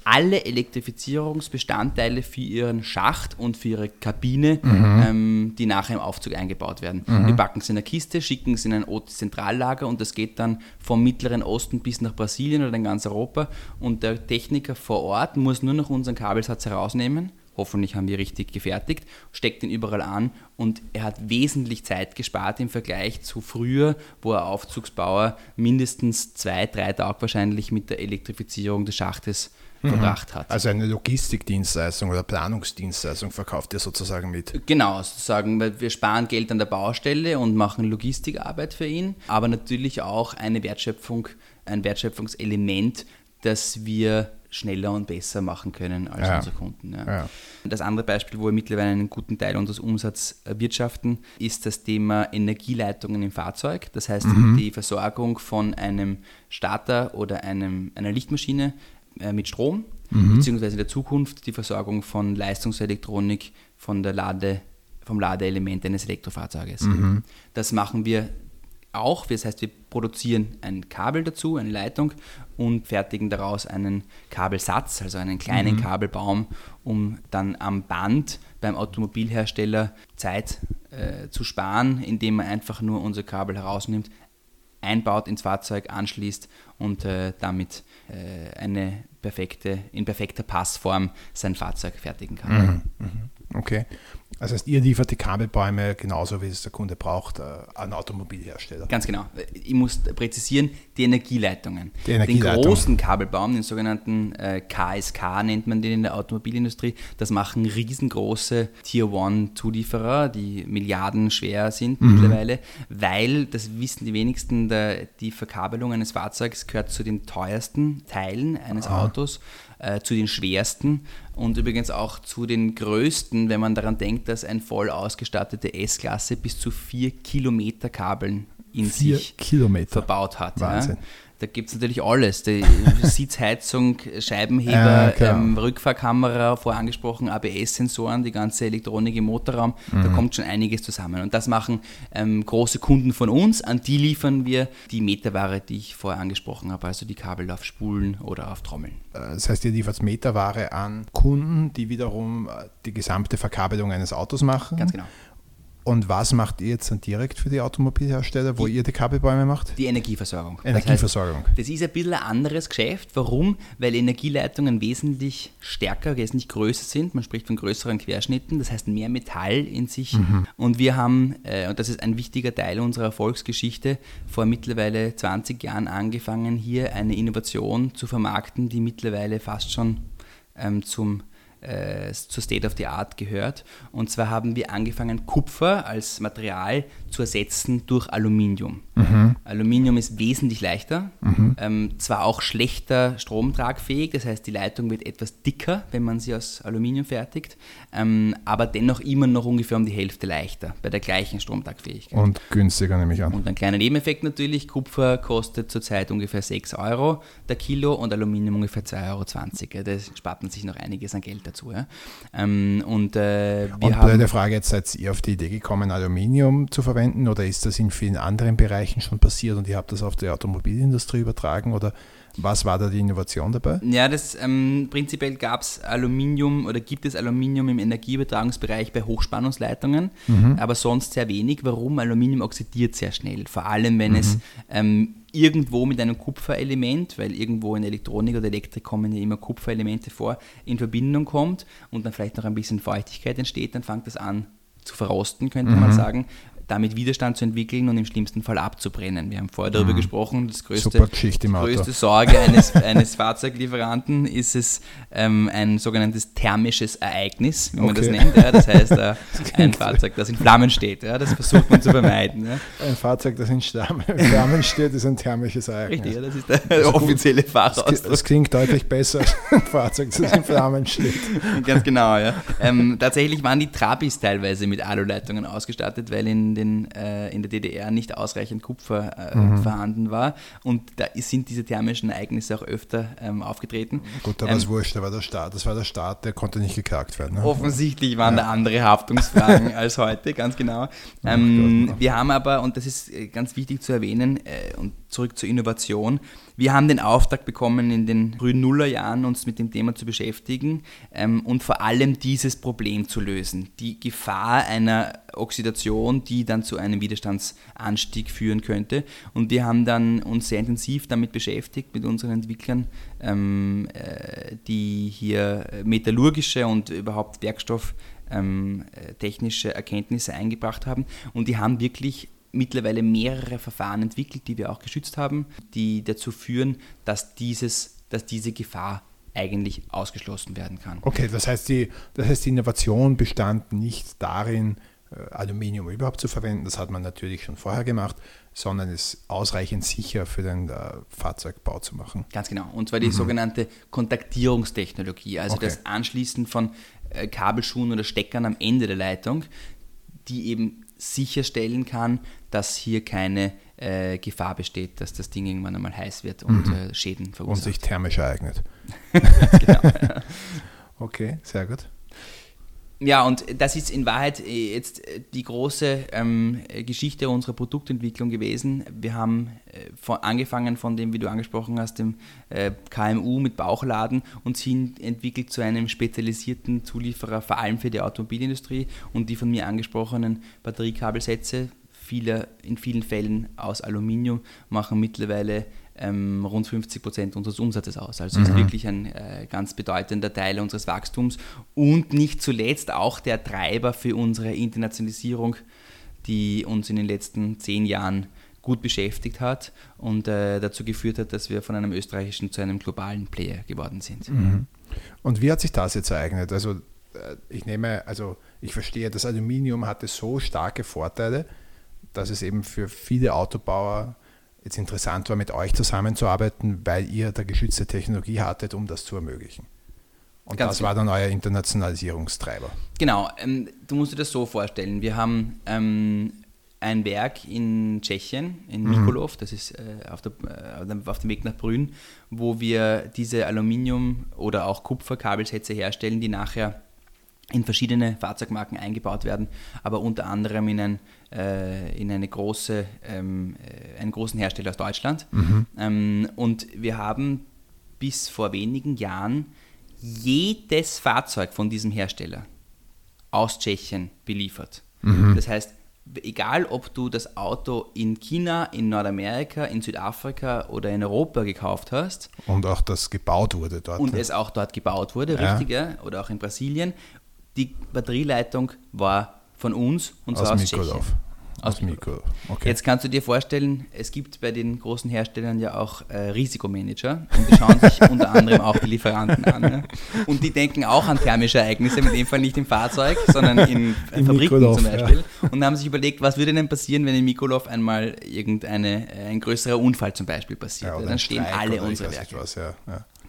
alle Elektrifizierungsbestandteile für ihren Schacht und für ihre Kabine, mhm. ähm, die nachher im Aufzug eingebaut werden. Mhm. Wir packen es in eine Kiste, schicken es in ein Zentrallager und das geht dann vom Mittleren Osten bis nach Brasilien oder in ganz Europa. Und der Techniker vor Ort muss nur noch unseren Kabelsatz herausnehmen hoffentlich haben wir richtig gefertigt, steckt ihn überall an und er hat wesentlich Zeit gespart im Vergleich zu früher, wo er Aufzugsbauer mindestens zwei, drei Tage wahrscheinlich mit der Elektrifizierung des Schachtes mhm. verbracht hat. Also eine Logistikdienstleistung oder Planungsdienstleistung verkauft ihr sozusagen mit? Genau, sozusagen, weil wir sparen Geld an der Baustelle und machen Logistikarbeit für ihn, aber natürlich auch eine Wertschöpfung, ein Wertschöpfungselement, das wir schneller und besser machen können als ja. unsere Kunden. Ja. Ja. Das andere Beispiel, wo wir mittlerweile einen guten Teil unseres Umsatzes erwirtschaften, ist das Thema Energieleitungen im Fahrzeug. Das heißt, mhm. die Versorgung von einem Starter oder einem, einer Lichtmaschine äh, mit Strom, mhm. beziehungsweise in der Zukunft die Versorgung von Leistungselektronik von der Lade, vom Ladeelement eines Elektrofahrzeuges. Mhm. Das machen wir auch. Das heißt, wir produzieren ein Kabel dazu, eine Leitung und fertigen daraus einen Kabelsatz, also einen kleinen mhm. Kabelbaum, um dann am Band beim Automobilhersteller Zeit äh, zu sparen, indem man einfach nur unser Kabel herausnimmt, einbaut ins Fahrzeug, anschließt und äh, damit äh, eine perfekte, in perfekter Passform sein Fahrzeug fertigen kann. Mhm. Mhm. Okay. Das heißt, ihr liefert die Kabelbäume genauso, wie es der Kunde braucht, äh, an Automobilhersteller. Ganz genau. Ich muss präzisieren, die Energieleitungen. Die Energieleitung. Den großen Kabelbaum, den sogenannten äh, KSK nennt man den in der Automobilindustrie, das machen riesengroße Tier-One-Zulieferer, die Milliarden schwer sind mhm. mittlerweile, weil, das wissen die wenigsten, die Verkabelung eines Fahrzeugs gehört zu den teuersten Teilen eines Aha. Autos äh, zu den schwersten und übrigens auch zu den größten, wenn man daran denkt, dass ein voll ausgestattete S-Klasse bis zu vier Kilometer Kabeln in vier sich Kilometer. verbaut hat. Wahnsinn. Ja. Da gibt es natürlich alles. Die Sitzheizung, Scheibenheber, ja, ähm, Rückfahrkamera, vorher angesprochen, ABS-Sensoren, die ganze Elektronik im Motorraum. Mhm. Da kommt schon einiges zusammen. Und das machen ähm, große Kunden von uns. An die liefern wir die Meterware, die ich vorher angesprochen habe, also die Kabel auf Spulen oder auf Trommeln. Äh, das heißt, ihr liefert Meterware an Kunden, die wiederum äh, die gesamte Verkabelung eines Autos machen. Ganz genau. Und was macht ihr jetzt dann direkt für die Automobilhersteller, wo die, ihr die Kabelbäume macht? Die Energieversorgung. Energieversorgung. Das, heißt, das ist ein bisschen ein anderes Geschäft. Warum? Weil Energieleitungen wesentlich stärker, wesentlich größer sind. Man spricht von größeren Querschnitten, das heißt mehr Metall in sich. Mhm. Und wir haben, äh, und das ist ein wichtiger Teil unserer Erfolgsgeschichte, vor mittlerweile 20 Jahren angefangen, hier eine Innovation zu vermarkten, die mittlerweile fast schon ähm, zum äh, zur State of the Art gehört. Und zwar haben wir angefangen, Kupfer als Material zu ersetzen durch Aluminium. Mhm. Aluminium ist wesentlich leichter, mhm. ähm, zwar auch schlechter stromtragfähig, das heißt die Leitung wird etwas dicker, wenn man sie aus Aluminium fertigt, ähm, aber dennoch immer noch ungefähr um die Hälfte leichter bei der gleichen Stromtragfähigkeit. Und günstiger nehme ich an. Und ein kleiner Nebeneffekt natürlich, Kupfer kostet zurzeit ungefähr 6 Euro der Kilo und Aluminium ungefähr 2,20 Euro. Da spart man sich noch einiges an Geld dazu. Ja? Ähm, und äh, wir und haben... Frage, jetzt seid ihr auf die Idee gekommen, Aluminium zu verwenden oder ist das in vielen anderen Bereichen Bereichen schon passiert und ihr habt das auf die Automobilindustrie übertragen oder was war da die Innovation dabei? Ja, das ähm, prinzipiell gab es Aluminium oder gibt es Aluminium im Energieübertragungsbereich bei Hochspannungsleitungen, mhm. aber sonst sehr wenig. Warum? Aluminium oxidiert sehr schnell, vor allem wenn mhm. es ähm, irgendwo mit einem Kupferelement, weil irgendwo in Elektronik oder Elektrik kommen ja immer Kupferelemente vor, in Verbindung kommt und dann vielleicht noch ein bisschen Feuchtigkeit entsteht, dann fängt das an zu verrosten, könnte mhm. man sagen damit Widerstand zu entwickeln und im schlimmsten Fall abzubrennen. Wir haben vorher darüber mhm. gesprochen, das größte, die größte Sorge eines, eines Fahrzeuglieferanten ist es ähm, ein sogenanntes thermisches Ereignis, wie man okay. das nennt. Ja, das heißt, äh, ein Fahrzeug, das in Flammen steht. Ja, das versucht man zu vermeiden. Ja. Ein Fahrzeug, das in Flammen steht, ist ein thermisches Ereignis. Richtig, ja, das ist der also offizielle Fachausdruck. Das klingt deutlich besser als ein Fahrzeug, das in Flammen steht. Ganz genau, ja. Ähm, tatsächlich waren die Trabis teilweise mit Aluleitungen ausgestattet, weil in den, äh, in der DDR nicht ausreichend Kupfer äh, mhm. vorhanden war. Und da sind diese thermischen Ereignisse auch öfter ähm, aufgetreten. Gut, aber ähm, es wurscht, da war der Staat, das war der Staat, der konnte nicht geklagt werden. Ne? Offensichtlich waren ja. da andere Haftungsfragen als heute, ganz genau. Ähm, wir haben aber, und das ist äh, ganz wichtig zu erwähnen, äh, und zurück zur Innovation. Wir haben den Auftrag bekommen, in den frühen Nullerjahren uns mit dem Thema zu beschäftigen ähm, und vor allem dieses Problem zu lösen. Die Gefahr einer Oxidation, die dann zu einem Widerstandsanstieg führen könnte. Und wir haben dann uns sehr intensiv damit beschäftigt, mit unseren Entwicklern, ähm, äh, die hier metallurgische und überhaupt werkstofftechnische ähm, Erkenntnisse eingebracht haben. Und die haben wirklich mittlerweile mehrere Verfahren entwickelt, die wir auch geschützt haben, die dazu führen, dass, dieses, dass diese Gefahr eigentlich ausgeschlossen werden kann. Okay, das heißt, die, das heißt, die Innovation bestand nicht darin, äh, Aluminium überhaupt zu verwenden, das hat man natürlich schon vorher gemacht, sondern es ausreichend sicher für den äh, Fahrzeugbau zu machen. Ganz genau, und zwar die mhm. sogenannte Kontaktierungstechnologie, also okay. das Anschließen von äh, Kabelschuhen oder Steckern am Ende der Leitung, die eben sicherstellen kann, dass hier keine äh, Gefahr besteht, dass das Ding irgendwann einmal heiß wird und mhm. äh, Schäden verursacht. Und sich thermisch ereignet. genau. Okay, sehr gut. Ja, und das ist in Wahrheit äh, jetzt äh, die große ähm, Geschichte unserer Produktentwicklung gewesen. Wir haben äh, von, angefangen von dem, wie du angesprochen hast, dem äh, KMU mit Bauchladen und sind entwickelt zu einem spezialisierten Zulieferer, vor allem für die Automobilindustrie und die von mir angesprochenen Batteriekabelsätze, viele, in vielen Fällen aus Aluminium, machen mittlerweile ähm, rund 50 Prozent unseres Umsatzes aus. Also mhm. ist wirklich ein äh, ganz bedeutender Teil unseres Wachstums und nicht zuletzt auch der Treiber für unsere Internationalisierung, die uns in den letzten zehn Jahren gut beschäftigt hat und äh, dazu geführt hat, dass wir von einem österreichischen zu einem globalen Player geworden sind. Mhm. Und wie hat sich das jetzt ereignet? Also äh, ich nehme, also ich verstehe, das Aluminium hatte so starke Vorteile, dass es eben für viele Autobauer jetzt interessant war, mit euch zusammenzuarbeiten, weil ihr da geschützte Technologie hattet, um das zu ermöglichen. Und Ganz das genau. war dann euer Internationalisierungstreiber. Genau, ähm, du musst dir das so vorstellen. Wir haben ähm, ein Werk in Tschechien, in Mikolov, mhm. das ist äh, auf, der, äh, auf, dem Weg nach Brünn, wo wir diese Aluminium- oder auch Kupferkabelsätze herstellen, die nachher in verschiedene Fahrzeugmarken eingebaut werden, aber unter anderem in, ein, in eine große, ähm, äh, einen großen Hersteller aus Deutschland. Mhm. Ähm, und wir haben bis vor wenigen Jahren jedes Fahrzeug von diesem Hersteller aus Tschechien beliefert. Mhm. Das heißt, egal ob du das Auto in China, in Nordamerika, in Südafrika oder in Europa gekauft hast. Und auch das gebaut wurde dort. Und ne? es auch dort gebaut wurde, ja. richtig, ja? oder auch in Brasilien die Batterieleitung war von uns und aus zwar aus Mikolov. Aus Mikro. Okay. Jetzt kannst du dir vorstellen, es gibt bei den großen Herstellern ja auch äh, Risikomanager und die schauen sich unter anderem auch die Lieferanten an. Ja? Und die denken auch an thermische Ereignisse, in dem Fall nicht im Fahrzeug, sondern in, in Fabriken Mikolov, zum Beispiel. Ja. Und haben sich überlegt, was würde denn passieren, wenn in Mikolov einmal irgendeine, äh, ein größerer Unfall zum Beispiel passiert. Ja, Dann stehen alle unsere Werke. Was, ja.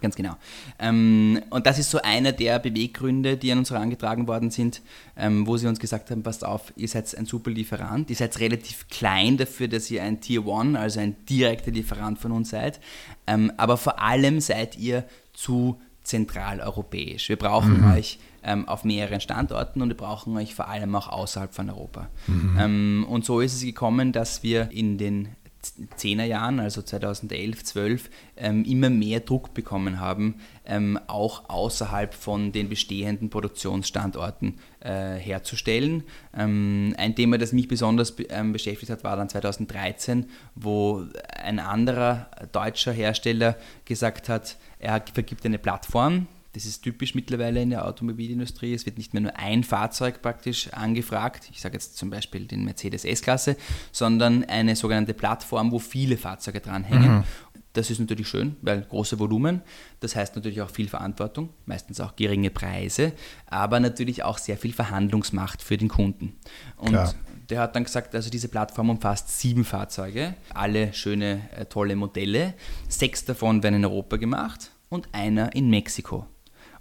Ganz genau. Ähm, und das ist so einer der Beweggründe, die an uns herangetragen worden sind, ähm, wo sie uns gesagt haben, passt auf, ihr seid ein super Lieferant, ihr seid relativ klein dafür, dass ihr ein Tier One, also ein direkter Lieferant von uns seid, ähm, aber vor allem seid ihr zu zentraleuropäisch. Wir brauchen mhm. euch ähm, auf mehreren Standorten und wir brauchen euch vor allem auch außerhalb von Europa. Mhm. Ähm, und so ist es gekommen, dass wir in den 10er Jahren, also 2011, 12, ähm, immer mehr Druck bekommen haben, ähm, auch außerhalb von den bestehenden Produktionsstandorten äh, herzustellen. Ähm, ein Thema, das mich besonders ähm, beschäftigt hat, war dann 2013, wo ein anderer deutscher Hersteller gesagt hat, er vergibt eine Plattform, das ist typisch mittlerweile in der Automobilindustrie. Es wird nicht mehr nur ein Fahrzeug praktisch angefragt, ich sage jetzt zum Beispiel den Mercedes S-Klasse, sondern eine sogenannte Plattform, wo viele Fahrzeuge dranhängen. Mhm. Das ist natürlich schön, weil große Volumen, das heißt natürlich auch viel Verantwortung, meistens auch geringe Preise, aber natürlich auch sehr viel Verhandlungsmacht für den Kunden. Und Klar. der hat dann gesagt, also diese Plattform umfasst sieben Fahrzeuge, alle schöne, äh, tolle Modelle. Sechs davon werden in Europa gemacht und einer in Mexiko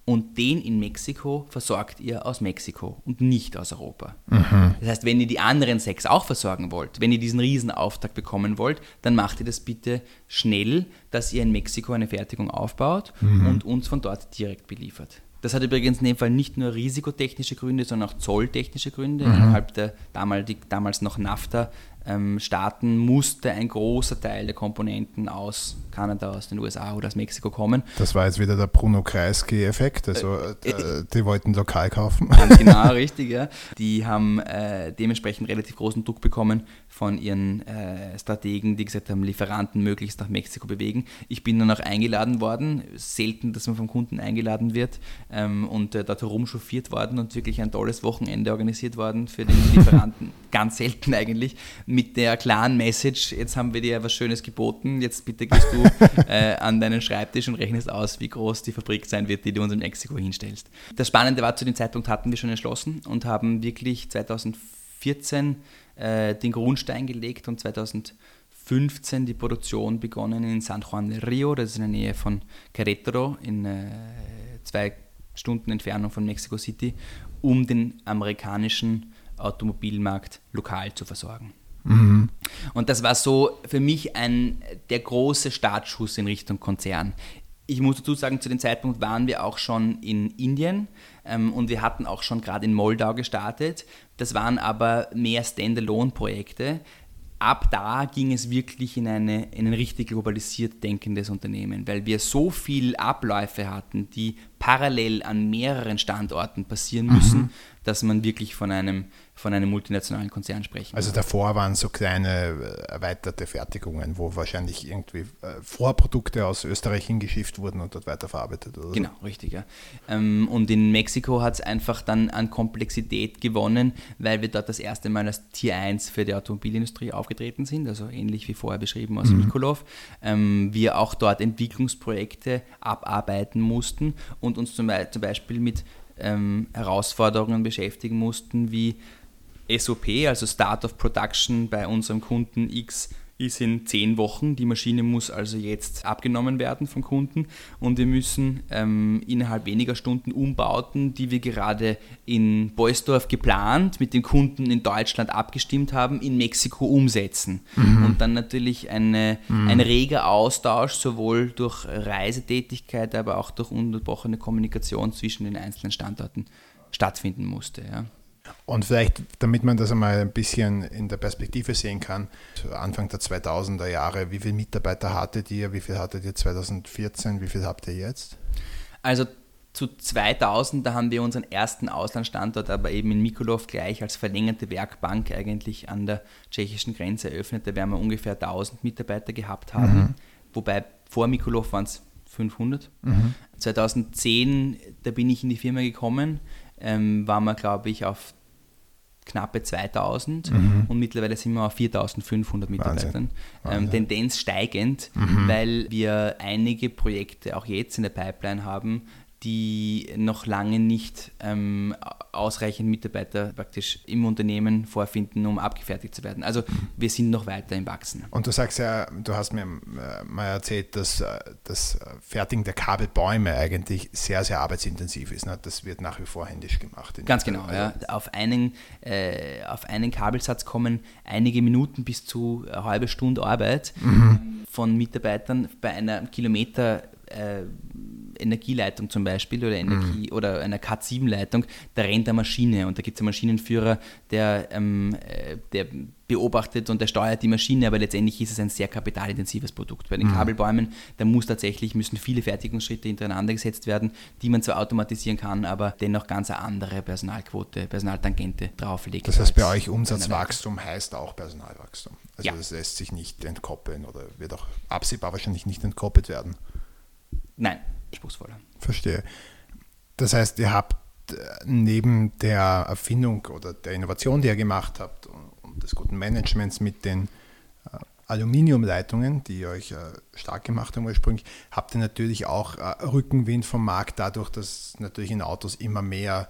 und den in Mexiko versorgt ihr aus Mexiko und nicht aus Europa. Mhm. Das heißt, wenn ihr die anderen sechs auch versorgen wollt, wenn ihr diesen Riesenauftrag bekommen wollt, dann macht ihr das bitte schnell, dass ihr in Mexiko eine Fertigung aufbaut mhm. und uns von dort direkt beliefert. Das hat übrigens in dem Fall nicht nur risikotechnische Gründe, sondern auch zolltechnische Gründe. Mhm. Innerhalb der damals, damals noch NAFTA ähm, starten, musste ein großer Teil der Komponenten aus Kanada, aus den USA oder aus Mexiko kommen. Das war jetzt wieder der Bruno Kreisky-Effekt, also äh, äh, die wollten lokal kaufen. Ganz genau, richtig, ja. Die haben äh, dementsprechend relativ großen Druck bekommen von ihren äh, Strategen, die gesagt haben, Lieferanten möglichst nach Mexiko bewegen. Ich bin dann auch eingeladen worden, selten, dass man vom Kunden eingeladen wird ähm, und äh, dort herumchauffiert worden und wirklich ein tolles Wochenende organisiert worden für den Lieferanten, ganz selten eigentlich, mit der klaren Message, jetzt haben wir dir was Schönes geboten, jetzt bitte gehst du äh, an deinen Schreibtisch und rechnest aus, wie groß die Fabrik sein wird, die du uns in Mexiko hinstellst. Das Spannende war, zu dem Zeitpunkt hatten wir schon entschlossen und haben wirklich 2014 äh, den Grundstein gelegt und 2015 die Produktion begonnen in San Juan del Rio, das ist in der Nähe von Querétaro, in äh, zwei Stunden Entfernung von Mexico City, um den amerikanischen Automobilmarkt lokal zu versorgen. Mhm. Und das war so für mich ein, der große Startschuss in Richtung Konzern. Ich muss dazu sagen, zu dem Zeitpunkt waren wir auch schon in Indien ähm, und wir hatten auch schon gerade in Moldau gestartet. Das waren aber mehr Standalone-Projekte. Ab da ging es wirklich in, eine, in ein richtig globalisiert denkendes Unternehmen, weil wir so viele Abläufe hatten, die parallel an mehreren Standorten passieren müssen, mhm. dass man wirklich von einem von einem multinationalen Konzern sprechen. Also davor waren so kleine äh, erweiterte Fertigungen, wo wahrscheinlich irgendwie äh, Vorprodukte aus Österreich hingeschifft wurden und dort weiterverarbeitet. Oder genau, richtig. Ja. Ähm, und in Mexiko hat es einfach dann an Komplexität gewonnen, weil wir dort das erste Mal als Tier 1 für die Automobilindustrie aufgetreten sind, also ähnlich wie vorher beschrieben aus mhm. Mikolov. Ähm, wir auch dort Entwicklungsprojekte abarbeiten mussten und uns zum Beispiel mit ähm, Herausforderungen beschäftigen mussten, wie SOP, also Start of Production bei unserem Kunden X ist in zehn Wochen. Die Maschine muss also jetzt abgenommen werden vom Kunden und wir müssen ähm, innerhalb weniger Stunden Umbauten, die wir gerade in Beusdorf geplant, mit den Kunden in Deutschland abgestimmt haben, in Mexiko umsetzen. Mhm. Und dann natürlich eine, mhm. ein reger Austausch, sowohl durch Reisetätigkeit, aber auch durch unterbrochene Kommunikation zwischen den einzelnen Standorten stattfinden musste. Ja. Und vielleicht, damit man das einmal ein bisschen in der Perspektive sehen kann, Anfang der 2000er Jahre, wie viele Mitarbeiter hattet ihr, wie viel hattet ihr 2014, wie viel habt ihr jetzt? Also zu 2000, da haben wir unseren ersten Auslandsstandort, aber eben in Mikolov gleich als verlängerte Werkbank eigentlich an der tschechischen Grenze eröffnet. Da werden wir ungefähr 1000 Mitarbeiter gehabt haben, mhm. wobei vor Mikolov waren es 500. Mhm. 2010, da bin ich in die Firma gekommen, ähm, waren wir, glaube ich, auf knappe 2000 mhm. und mittlerweile sind wir auf 4500 Mitarbeitern. Ähm, Tendenz steigend, mhm. weil wir einige Projekte auch jetzt in der Pipeline haben, die noch lange nicht ähm, ausreichend Mitarbeiter praktisch im Unternehmen vorfinden, um abgefertigt zu werden. Also wir sind noch weiter im Wachsen. Und du sagst ja, du hast mir äh, mal erzählt, dass äh, das Fertigen der Kabelbäume eigentlich sehr, sehr arbeitsintensiv ist. Ne? Das wird nach wie vor händisch gemacht. Ganz genau, ja. Auf einen, äh, auf einen Kabelsatz kommen einige Minuten bis zu eine halbe Stunde Arbeit mhm. von Mitarbeitern bei einer Kilometer äh, Energieleitung zum Beispiel oder, Energie, mhm. oder einer Cat7-Leitung, da rennt eine Maschine und da gibt es einen Maschinenführer, der, ähm, äh, der beobachtet und der steuert die Maschine, aber letztendlich ist es ein sehr kapitalintensives Produkt. Bei den mhm. Kabelbäumen, da muss tatsächlich, müssen viele Fertigungsschritte hintereinander gesetzt werden, die man zwar automatisieren kann, aber dennoch ganz eine andere Personalquote, Personaltangente drauflegt. Das heißt, bei euch Umsatzwachstum heißt auch Personalwachstum. Also ja. das lässt sich nicht entkoppeln oder wird auch absehbar wahrscheinlich nicht entkoppelt werden. Nein, anspruchsvoller. Verstehe. Das heißt, ihr habt äh, neben der Erfindung oder der Innovation, die ihr gemacht habt und des guten Managements mit den äh, Aluminiumleitungen, die euch äh, stark gemacht haben ursprünglich, habt ihr natürlich auch Rückenwind vom Markt dadurch, dass natürlich in Autos immer mehr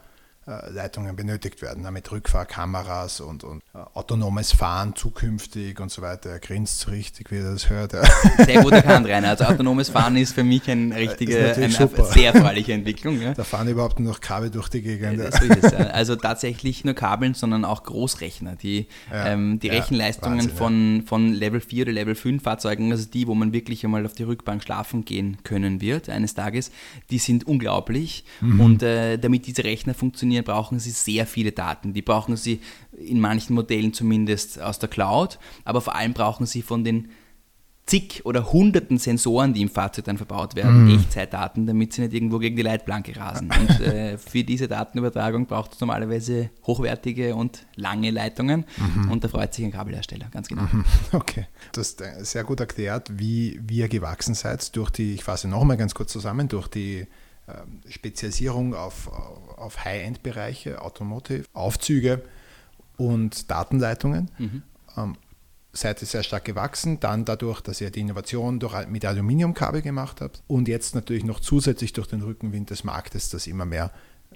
Leitungen benötigt werden, ne, mit Rückfahrkameras und, und äh, autonomes Fahren zukünftig und so weiter. Er grinst so richtig, wie er das hört. Sehr gut erkannt, Rainer. Also autonomes Fahren ist für mich eine richtige, eine super. sehr erfreuliche Entwicklung. Ja. Da fahren überhaupt nur noch Kabel durch die Gegend. Ja, so es, Also tatsächlich nur Kabeln, sondern auch Großrechner. Die, ja, ähm, die Rechenleistungen Wahnsinn, von, von Level 4 oder Level 5 Fahrzeugen, also die, wo man wirklich einmal auf die Rückbank schlafen gehen können wird eines Tages, die sind unglaublich. Mhm. Und äh, damit diese Rechner funktionieren, brauchen sie sehr viele Daten. Die brauchen sie in manchen Modellen zumindest aus der Cloud, aber vor allem brauchen sie von den zig oder hunderten Sensoren, die im Fahrzeug dann verbaut werden, mhm. Echtzeitdaten, damit sie nicht irgendwo gegen die Leitplanke rasen. Und äh, für diese Datenübertragung braucht es normalerweise hochwertige und lange Leitungen mhm. und da freut sich ein Kabelhersteller, ganz genau. Mhm. Okay, du hast äh, sehr gut erklärt, wie, wie ihr gewachsen seid durch die, ich fasse nochmal ganz kurz zusammen, durch die Spezialisierung auf, auf High-End-Bereiche, Automotive, Aufzüge und Datenleitungen. Mhm. Ähm, seid ihr sehr stark gewachsen, dann dadurch, dass ihr die Innovation durch, mit Aluminiumkabel gemacht habt und jetzt natürlich noch zusätzlich durch den Rückenwind des Marktes, dass immer mehr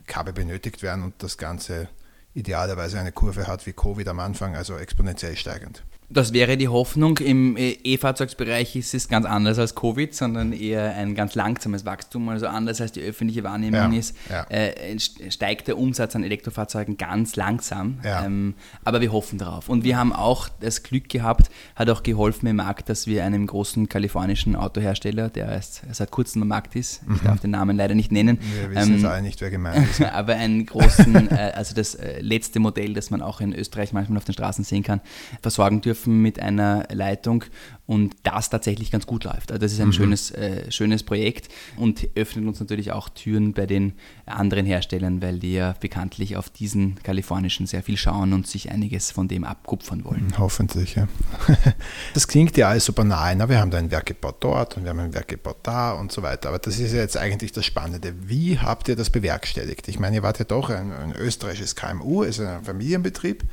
Kabel benötigt werden und das Ganze idealerweise eine Kurve hat wie Covid am Anfang, also exponentiell steigend. Das wäre die Hoffnung. Im äh, E-Fahrzeugsbereich ist es ganz anders als Covid, sondern eher ein ganz langsames Wachstum. Also anders als die öffentliche Wahrnehmung ja, ist, ja. Äh, steigt der Umsatz an Elektrofahrzeugen ganz langsam. Ja. Ähm, aber wir hoffen darauf. Und wir haben auch das Glück gehabt, hat auch geholfen im Markt, dass wir einem großen kalifornischen Autohersteller, der erst seit kurzem am Markt ist, mhm. ich darf den Namen leider nicht nennen. Wir wissen ähm, jetzt alle nicht, wer gemeint ist. aber einen großen, äh, also das äh, letzte Modell, das man auch in Österreich manchmal auf den Straßen sehen kann, versorgen dürfen dürfen mit einer Leitung und das tatsächlich ganz gut läuft. Also das ist ein mhm. schönes, äh, schönes Projekt und öffnet uns natürlich auch Türen bei den anderen Herstellern, weil die ja bekanntlich auf diesen kalifornischen sehr viel schauen und sich einiges von dem abkupfern wollen. Mhm, hoffentlich, ja. Das klingt ja alles super nahe. Na, wir haben da ein Werk gebaut dort und wir haben ein Werk gebaut da und so weiter. Aber das ist ja jetzt eigentlich das Spannende. Wie habt ihr das bewerkstelligt? Ich meine, ihr wart ja doch ein, ein österreichisches KMU, ist ein Familienbetrieb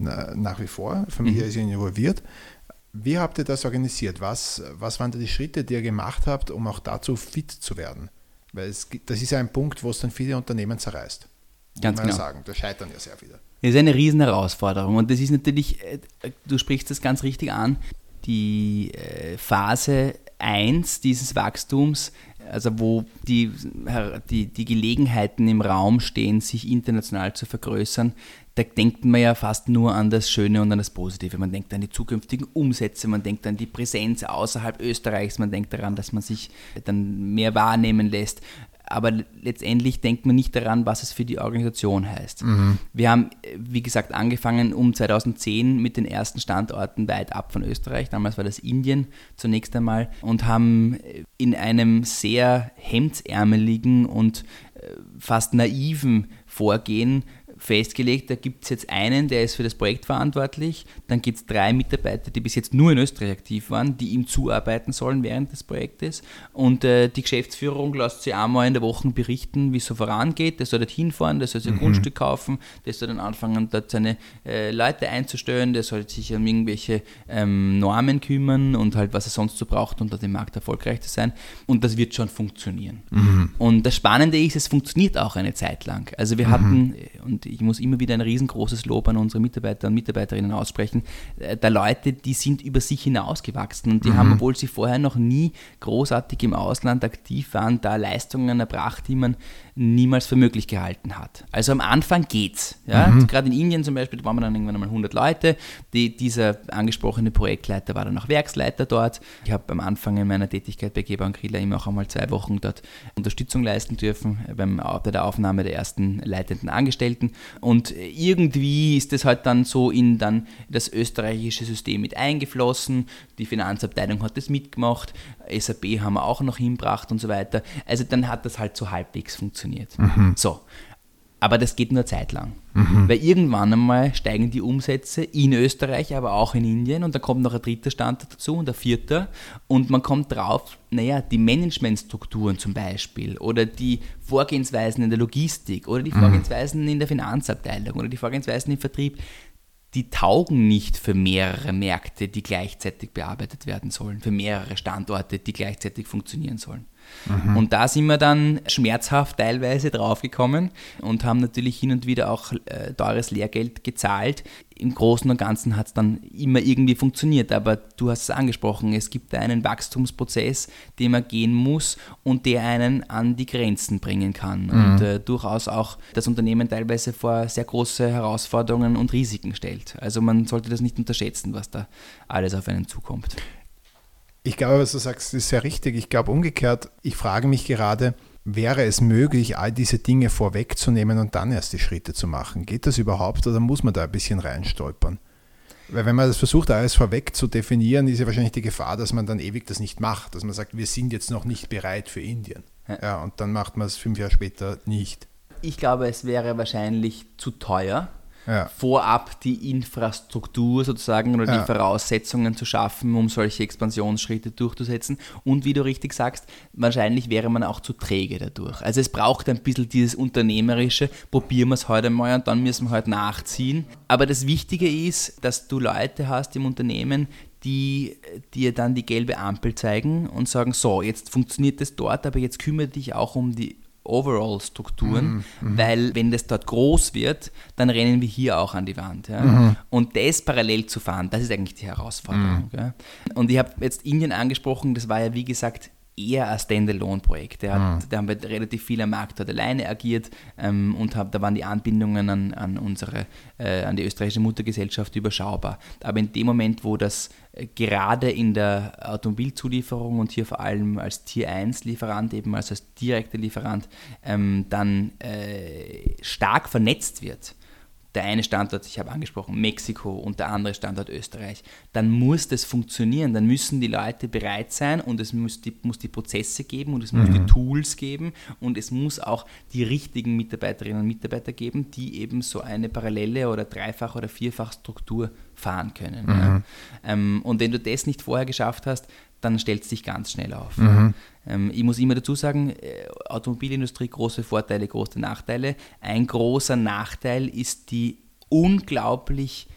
nach wie vor. Familie mhm. ist involviert. Wie habt ihr das organisiert? Was, was waren die Schritte, die ihr gemacht habt, um auch dazu fit zu werden? Weil es, das ist ja ein Punkt, wo es dann viele Unternehmen zerreißt. Ganz genau. sagen. Da scheitern ja sehr viele. Das ist eine riesen Herausforderung und das ist natürlich, äh, du sprichst das ganz richtig an, die äh, Phase 1 dieses Wachstums, also wo die, die, die Gelegenheiten im Raum stehen, sich international zu vergrößern, da denkt man ja fast nur an das Schöne und an das Positive. Man denkt an die zukünftigen Umsätze, man denkt an die Präsenz außerhalb Österreichs, man denkt daran, dass man sich dann mehr wahrnehmen lässt. Aber letztendlich denkt man nicht daran, was es für die Organisation heißt. Mhm. Wir haben, wie gesagt, angefangen um 2010 mit den ersten Standorten weit ab von Österreich. Damals war das Indien zunächst einmal und haben in einem sehr hemdsärmeligen und äh, fast naiven Vorgehen festgelegt, da gibt es jetzt einen, der ist für das Projekt verantwortlich, dann gibt es drei Mitarbeiter, die bis jetzt nur in Österreich aktiv waren, die ihm zuarbeiten sollen während des Projektes und äh, die Geschäftsführung lässt sie einmal in der Woche berichten, wie es so vorangeht, der soll dort hinfahren, der soll sich ein mhm. Grundstück kaufen, der soll dann anfangen, dort seine äh, Leute einzustellen, der soll sich um irgendwelche ähm, Normen kümmern und halt, was er sonst so braucht, um dort im Markt erfolgreich zu sein und das wird schon funktionieren. Mhm. Und das Spannende ist, es funktioniert auch eine Zeit lang. Also wir mhm. hatten, und ich muss immer wieder ein riesengroßes Lob an unsere Mitarbeiter und Mitarbeiterinnen aussprechen, äh, der Leute, die sind über sich hinausgewachsen und die mhm. haben, obwohl sie vorher noch nie großartig im Ausland aktiv waren, da Leistungen erbracht, die man niemals für möglich gehalten hat. Also am Anfang geht's. Ja? Mhm. Gerade in Indien zum Beispiel, da waren wir dann irgendwann einmal 100 Leute. Die, dieser angesprochene Projektleiter war dann auch Werksleiter dort. Ich habe am Anfang in meiner Tätigkeit bei Geber und Griller immer auch einmal zwei Wochen dort Unterstützung leisten dürfen beim, bei der Aufnahme der ersten leitenden Angestellten. Und irgendwie ist das halt dann so in dann das österreichische System mit eingeflossen. Die Finanzabteilung hat das mitgemacht. SAP haben wir auch noch hinbracht und so weiter. Also dann hat das halt so halbwegs funktioniert. Mhm. So. Aber das geht nur Zeit lang. Mhm. Weil irgendwann einmal steigen die Umsätze in Österreich, aber auch in Indien und dann kommt noch ein dritter Standort dazu und ein vierter und man kommt drauf, naja, die Managementstrukturen zum Beispiel oder die Vorgehensweisen in der Logistik oder die mhm. Vorgehensweisen in der Finanzabteilung oder die Vorgehensweisen im Vertrieb, die taugen nicht für mehrere Märkte, die gleichzeitig bearbeitet werden sollen, für mehrere Standorte, die gleichzeitig funktionieren sollen. Mhm. Und da sind wir dann schmerzhaft teilweise draufgekommen und haben natürlich hin und wieder auch äh, teures Lehrgeld gezahlt. Im Großen und Ganzen hat es dann immer irgendwie funktioniert, aber du hast es angesprochen, es gibt einen Wachstumsprozess, den man gehen muss und der einen an die Grenzen bringen kann mhm. und äh, durchaus auch das Unternehmen teilweise vor sehr große Herausforderungen und Risiken stellt. Also man sollte das nicht unterschätzen, was da alles auf einen zukommt. Ich glaube, was du sagst, ist sehr richtig. Ich glaube umgekehrt, ich frage mich gerade, wäre es möglich, all diese Dinge vorwegzunehmen und dann erst die Schritte zu machen? Geht das überhaupt oder muss man da ein bisschen reinstolpern? Weil wenn man das versucht, alles vorweg zu definieren, ist ja wahrscheinlich die Gefahr, dass man dann ewig das nicht macht, dass man sagt, wir sind jetzt noch nicht bereit für Indien. Ja, und dann macht man es fünf Jahre später nicht. Ich glaube, es wäre wahrscheinlich zu teuer ja. vorab die Infrastruktur sozusagen oder ja. die Voraussetzungen zu schaffen, um solche Expansionsschritte durchzusetzen. Und wie du richtig sagst, wahrscheinlich wäre man auch zu träge dadurch. Also es braucht ein bisschen dieses Unternehmerische, probieren wir es heute mal und dann müssen wir halt nachziehen. Aber das Wichtige ist, dass du Leute hast im Unternehmen, die dir dann die gelbe Ampel zeigen und sagen, so, jetzt funktioniert das dort, aber jetzt kümmere dich auch um die Overall-Strukturen, mhm, mhm, weil wenn das dort groß wird, dann rennen wir hier auch an die Wand. Ja? Mhm. Und das parallel zu fahren, das ist eigentlich die Herausforderung. Mhm. Und ich habe jetzt Indien angesprochen, das war ja wie gesagt eher ein Standalone-Projekt. Mhm. Da haben wir relativ viel am Markt dort alleine agiert ähm, und hab, da waren die Anbindungen an, an unsere, äh, an die österreichische Muttergesellschaft überschaubar. Aber in dem Moment, wo das äh, gerade in der Automobilzulieferung und hier vor allem als Tier 1 Lieferant, eben also als direkter Lieferant, ähm, dann äh, stark vernetzt wird, der eine Standort, ich habe angesprochen, Mexiko und der andere Standort Österreich, dann muss das funktionieren. Dann müssen die Leute bereit sein und es muss die, muss die Prozesse geben und es muss mhm. die Tools geben und es muss auch die richtigen Mitarbeiterinnen und Mitarbeiter geben, die eben so eine parallele oder dreifach oder vierfach Struktur fahren können. Mhm. Ja. Ähm, und wenn du das nicht vorher geschafft hast, dann stellt es sich ganz schnell auf. Mhm. Ähm, ich muss immer dazu sagen, äh, Automobilindustrie, große Vorteile, große Nachteile. Ein großer Nachteil ist die unglaublich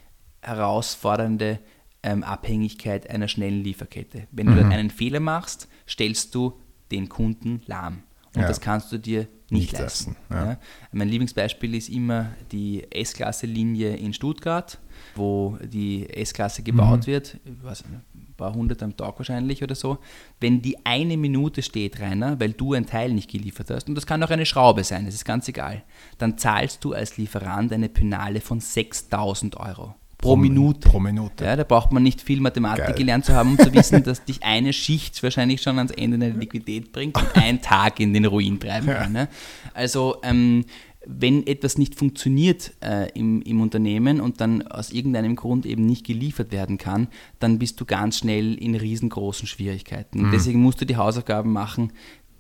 herausfordernde ähm, Abhängigkeit einer schnellen Lieferkette. Wenn mhm. du einen Fehler machst, stellst du den Kunden lahm. Und ja. das kannst du dir nicht, nicht leisten. Ja. Ja. Mein Lieblingsbeispiel ist immer die S-Klasse-Linie in Stuttgart, wo die S-Klasse gebaut mhm. wird. Ich weiß nicht, paar hundert am Tag wahrscheinlich oder so. Wenn die eine Minute steht, Rainer, weil du ein Teil nicht geliefert hast, und das kann auch eine Schraube sein, das ist ganz egal, dann zahlst du als Lieferant eine Penale von 6000 Euro pro Minute. Pro Minute. Ja, da braucht man nicht viel Mathematik Geil. gelernt zu haben, um zu wissen, dass dich eine Schicht wahrscheinlich schon ans Ende der Liquidität bringt und ein Tag in den Ruin treiben kann. Ne? Also ähm, wenn etwas nicht funktioniert äh, im, im Unternehmen und dann aus irgendeinem Grund eben nicht geliefert werden kann, dann bist du ganz schnell in riesengroßen Schwierigkeiten. Mhm. Deswegen musst du die Hausaufgaben machen,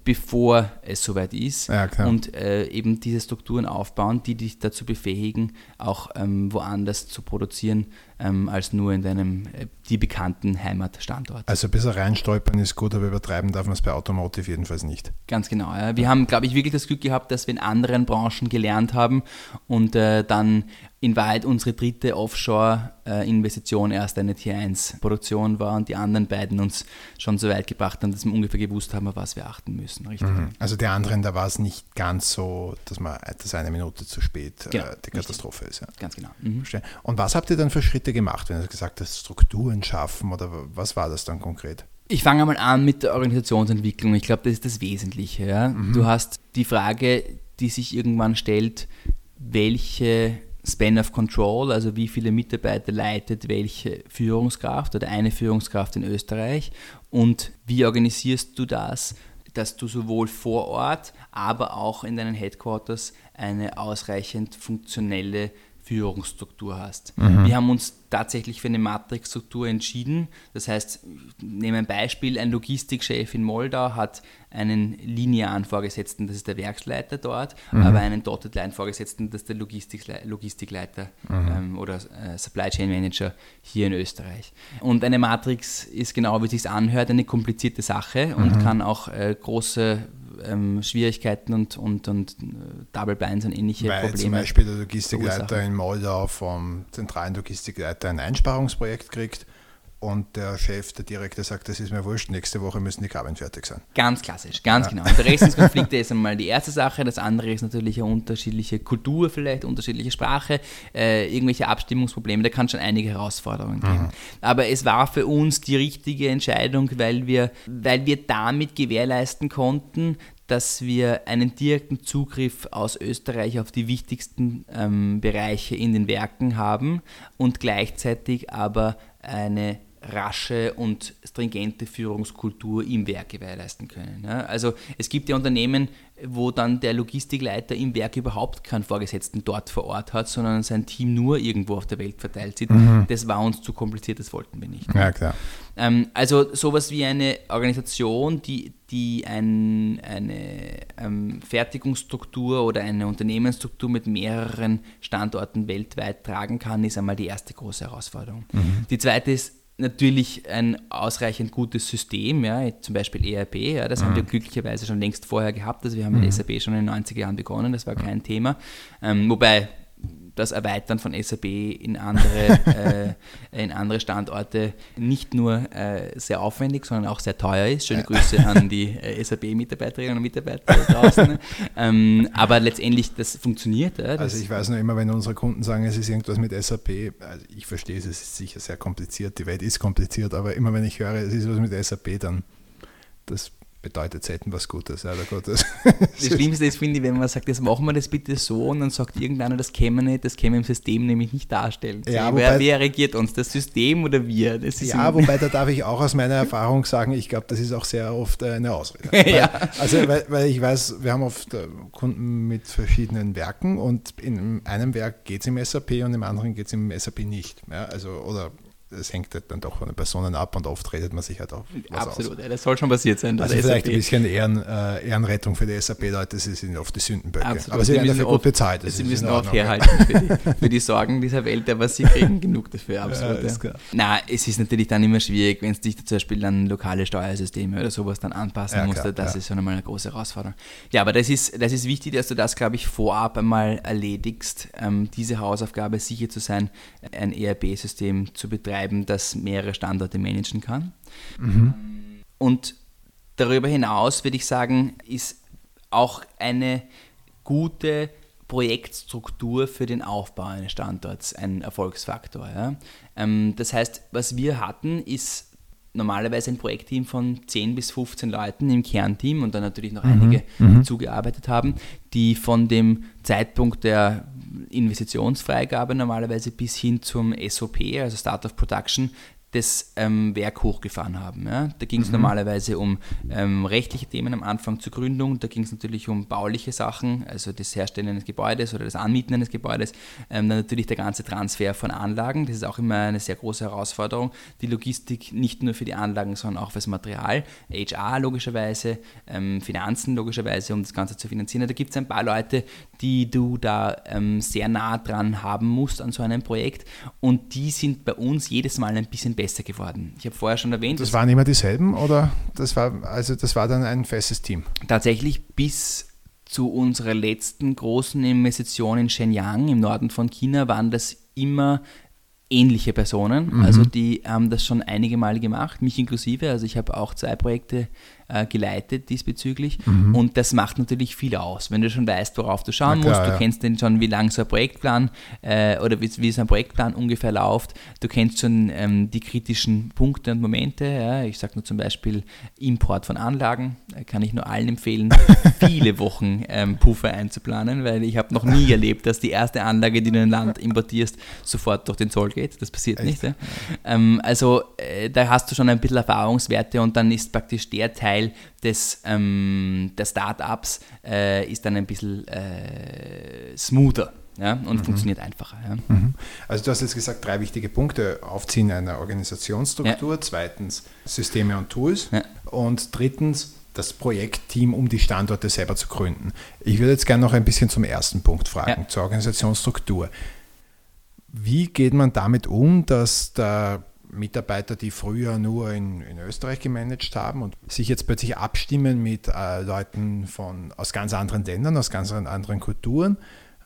bevor es soweit ist ja, und äh, eben diese Strukturen aufbauen, die dich dazu befähigen, auch ähm, woanders zu produzieren ähm, als nur in deinem äh, die bekannten Heimatstandort. Also ein bisschen reinstolpern ist gut, aber übertreiben darf man es bei Automotive jedenfalls nicht. Ganz genau. Ja. Wir haben, glaube ich, wirklich das Glück gehabt, dass wir in anderen Branchen gelernt haben und äh, dann in Wahrheit unsere dritte Offshore-Investition erst eine Tier-1-Produktion war und die anderen beiden uns schon so weit gebracht haben, dass wir ungefähr gewusst haben, auf was wir achten müssen. Richtig? Mhm. Also die anderen, da war es nicht ganz so, dass man das eine Minute zu spät äh, genau, die Katastrophe richtig. ist. Ja. Ganz genau. Mhm. Und was habt ihr dann für Schritte gemacht, wenn du gesagt hast, Strukturen schaffen oder was war das dann konkret? Ich fange mal an mit der Organisationsentwicklung. Ich glaube, das ist das Wesentliche. Ja? Mhm. Du hast die Frage, die sich irgendwann stellt, welche Span of Control, also wie viele Mitarbeiter leitet welche Führungskraft oder eine Führungskraft in Österreich und wie organisierst du das, dass du sowohl vor Ort, aber auch in deinen Headquarters eine ausreichend funktionelle Führungsstruktur hast. Mhm. Wir haben uns tatsächlich für eine Matrixstruktur entschieden. Das heißt, nehme ein Beispiel, ein Logistikchef in Moldau hat einen linearen Vorgesetzten, das ist der Werksleiter dort, mhm. aber einen Dotted Line Vorgesetzten, das ist der Logistikle Logistikleiter mhm. ähm, oder äh, Supply Chain Manager hier in Österreich. Und eine Matrix ist genau, wie es sich anhört, eine komplizierte Sache und mhm. kann auch äh, große ähm, Schwierigkeiten und, und, und äh, Double Blinds und ähnliche Weil Probleme. zum Beispiel der Logistikleiter in Moldau vom zentralen Logistikleiter ein Einsparungsprojekt kriegt und der Chef, der Direktor sagt, das ist mir wurscht, nächste Woche müssen die Kabeln fertig sein. Ganz klassisch, ganz ja. genau. Interessenskonflikte ist einmal die erste Sache, das andere ist natürlich eine unterschiedliche Kultur vielleicht, unterschiedliche Sprache, äh, irgendwelche Abstimmungsprobleme, da kann schon einige Herausforderungen geben. Mhm. Aber es war für uns die richtige Entscheidung, weil wir, weil wir damit gewährleisten konnten, dass wir einen direkten Zugriff aus Österreich auf die wichtigsten ähm, Bereiche in den Werken haben und gleichzeitig aber eine rasche und stringente Führungskultur im Werk gewährleisten können. Ja, also es gibt ja Unternehmen, wo dann der Logistikleiter im Werk überhaupt keinen Vorgesetzten dort vor Ort hat, sondern sein Team nur irgendwo auf der Welt verteilt sieht. Mhm. Das war uns zu kompliziert, das wollten wir nicht. Ja, klar. Ähm, also sowas wie eine Organisation, die, die ein, eine ähm, Fertigungsstruktur oder eine Unternehmensstruktur mit mehreren Standorten weltweit tragen kann, ist einmal die erste große Herausforderung. Mhm. Die zweite ist natürlich ein ausreichend gutes System, ja, zum Beispiel ERP, ja, das mhm. haben wir glücklicherweise schon längst vorher gehabt, also wir haben mhm. mit SAP schon in den 90er Jahren begonnen, das war kein Thema, ähm, wobei das Erweitern von SAP in andere, äh, in andere Standorte nicht nur äh, sehr aufwendig, sondern auch sehr teuer ist. Schöne Grüße an die äh, SAP-Mitarbeiterinnen und Mitarbeiter draußen. ähm, aber letztendlich, das funktioniert. Das also ich weiß nur immer, wenn unsere Kunden sagen, es ist irgendwas mit SAP, also ich verstehe es, es ist sicher sehr kompliziert, die Welt ist kompliziert, aber immer wenn ich höre, es ist was mit SAP, dann das bedeutet selten was Gutes, leider Gottes. Das Schlimmste ist, finde ich, wenn man sagt, jetzt machen wir das bitte so und dann sagt irgendeiner, das käme nicht, das käme im System nämlich nicht darstellen. Ja, wer, wer, regiert uns, das System oder wir? ja, wobei da darf ich auch aus meiner Erfahrung sagen, ich glaube, das ist auch sehr oft eine Ausrede. ja. also, weil, weil, ich weiß, wir haben oft äh, Kunden mit verschiedenen Werken und in einem Werk geht es im SAP und im anderen geht es im SAP nicht. Ja, also, oder es hängt halt dann doch von den Personen ab und oft redet man sich halt auch Absolut. Ja, das soll schon passiert sein. Also vielleicht ein bisschen Ehren, äh, Ehrenrettung für die SAP-Leute, sie sind oft die Sündenböcke. Absolut. Aber sie werden dafür gut bezahlt. Das sie müssen auch herhalten für die, für die, Sorgen dieser Welt, aber sie kriegen genug dafür, absolut. Ja, ja. Na, es ist natürlich dann immer schwierig, wenn es dich zum Beispiel an lokale Steuersysteme oder sowas dann anpassen ja, musst, klar, das ist schon einmal eine große Herausforderung. Ja, aber das ist, das ist wichtig, dass du das, glaube ich, vorab einmal erledigst, ähm, diese Hausaufgabe sicher zu sein, ein ERP-System zu betreiben, das mehr mehrere Standorte managen kann. Mhm. Und darüber hinaus würde ich sagen, ist auch eine gute Projektstruktur für den Aufbau eines Standorts ein Erfolgsfaktor. Ja. Ähm, das heißt, was wir hatten, ist normalerweise ein Projektteam von 10 bis 15 Leuten im Kernteam und dann natürlich noch mhm. einige, die mhm. zugearbeitet haben, die von dem Zeitpunkt der Investitionsfreigabe normalerweise bis hin zum SOP, also Start of Production, das ähm, Werk hochgefahren haben. Ja. Da ging es mhm. normalerweise um ähm, rechtliche Themen am Anfang zur Gründung, da ging es natürlich um bauliche Sachen, also das Herstellen eines Gebäudes oder das Anmieten eines Gebäudes, ähm, dann natürlich der ganze Transfer von Anlagen, das ist auch immer eine sehr große Herausforderung, die Logistik nicht nur für die Anlagen, sondern auch fürs Material, HR logischerweise, ähm, Finanzen logischerweise, um das Ganze zu finanzieren. Da gibt es ein paar Leute, die du da ähm, sehr nah dran haben musst an so einem Projekt und die sind bei uns jedes Mal ein bisschen besser besser geworden. Ich habe vorher schon erwähnt. Das waren immer dieselben oder das war also das war dann ein festes Team? Tatsächlich bis zu unserer letzten großen Investition in Shenyang im Norden von China waren das immer ähnliche Personen. Mhm. Also die haben das schon einige Male gemacht, mich inklusive. Also ich habe auch zwei Projekte äh, geleitet diesbezüglich. Mhm. Und das macht natürlich viel aus. Wenn du schon weißt, worauf du schauen klar, musst, du ja. kennst denn schon, wie lang so ein Projektplan äh, oder wie, wie so ein Projektplan ungefähr läuft. Du kennst schon ähm, die kritischen Punkte und Momente. Ja. Ich sage nur zum Beispiel Import von Anlagen. Da kann ich nur allen empfehlen, viele Wochen ähm, Puffer einzuplanen, weil ich habe noch nie erlebt, dass die erste Anlage, die du in ein Land importierst, sofort durch den Zoll geht. Das passiert Echt? nicht. Ja. Ähm, also äh, da hast du schon ein bisschen Erfahrungswerte und dann ist praktisch der Teil, Teil des, ähm, der Startups äh, ist dann ein bisschen äh, smoother. Ja, und mhm. funktioniert einfacher. Ja. Mhm. Also du hast jetzt gesagt, drei wichtige Punkte. Aufziehen einer Organisationsstruktur, ja. zweitens Systeme und Tools und drittens das Projektteam, um die Standorte selber zu gründen. Ich würde jetzt gerne noch ein bisschen zum ersten Punkt fragen, zur Organisationsstruktur. Wie geht man damit um, dass der Mitarbeiter, die früher nur in, in Österreich gemanagt haben und sich jetzt plötzlich abstimmen mit äh, Leuten von, aus ganz anderen Ländern, aus ganz anderen Kulturen.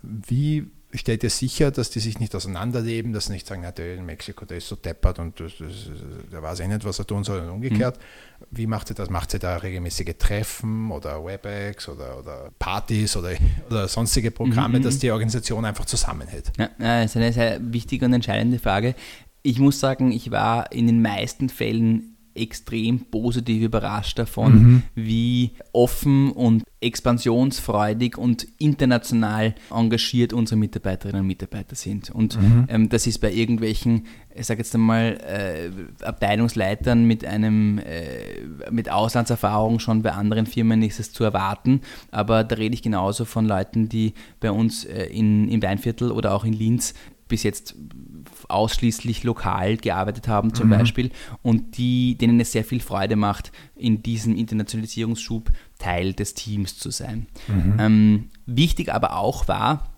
Wie stellt ihr sicher, dass die sich nicht auseinanderleben, dass sie nicht sagen, der in Mexiko, der ist so deppert und das, das, der weiß eh nicht, was er tun soll und umgekehrt. Mhm. Wie macht ihr das? Macht ihr da regelmäßige Treffen oder Webex oder, oder Partys oder, oder sonstige Programme, mhm. dass die Organisation einfach zusammenhält? Ja, das ist eine sehr wichtige und entscheidende Frage ich muss sagen, ich war in den meisten Fällen extrem positiv überrascht davon, mhm. wie offen und expansionsfreudig und international engagiert unsere Mitarbeiterinnen und Mitarbeiter sind. Und mhm. ähm, das ist bei irgendwelchen, ich sage jetzt einmal, äh, Abteilungsleitern mit einem äh, mit Auslandserfahrung schon bei anderen Firmen ist es zu erwarten. Aber da rede ich genauso von Leuten, die bei uns äh, in, im Weinviertel oder auch in Linz bis jetzt ausschließlich lokal gearbeitet haben zum mhm. Beispiel und die, denen es sehr viel Freude macht, in diesem Internationalisierungsschub Teil des Teams zu sein. Mhm. Ähm, wichtig aber auch war,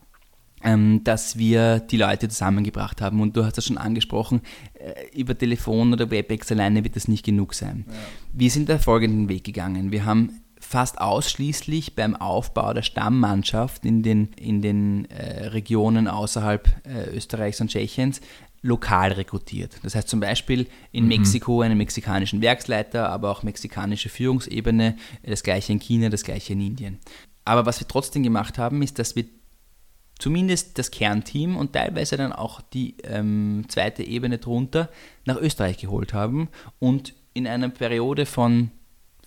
ähm, dass wir die Leute zusammengebracht haben. Und du hast das schon angesprochen, äh, über Telefon oder WebEx alleine wird das nicht genug sein. Ja. Wir sind da folgenden Weg gegangen. Wir haben fast ausschließlich beim Aufbau der Stammmannschaft in den, in den äh, Regionen außerhalb äh, Österreichs und Tschechiens lokal rekrutiert. Das heißt zum Beispiel in mhm. Mexiko einen mexikanischen Werksleiter, aber auch mexikanische Führungsebene, das gleiche in China, das gleiche in Indien. Aber was wir trotzdem gemacht haben, ist, dass wir zumindest das Kernteam und teilweise dann auch die ähm, zweite Ebene drunter nach Österreich geholt haben und in einer Periode von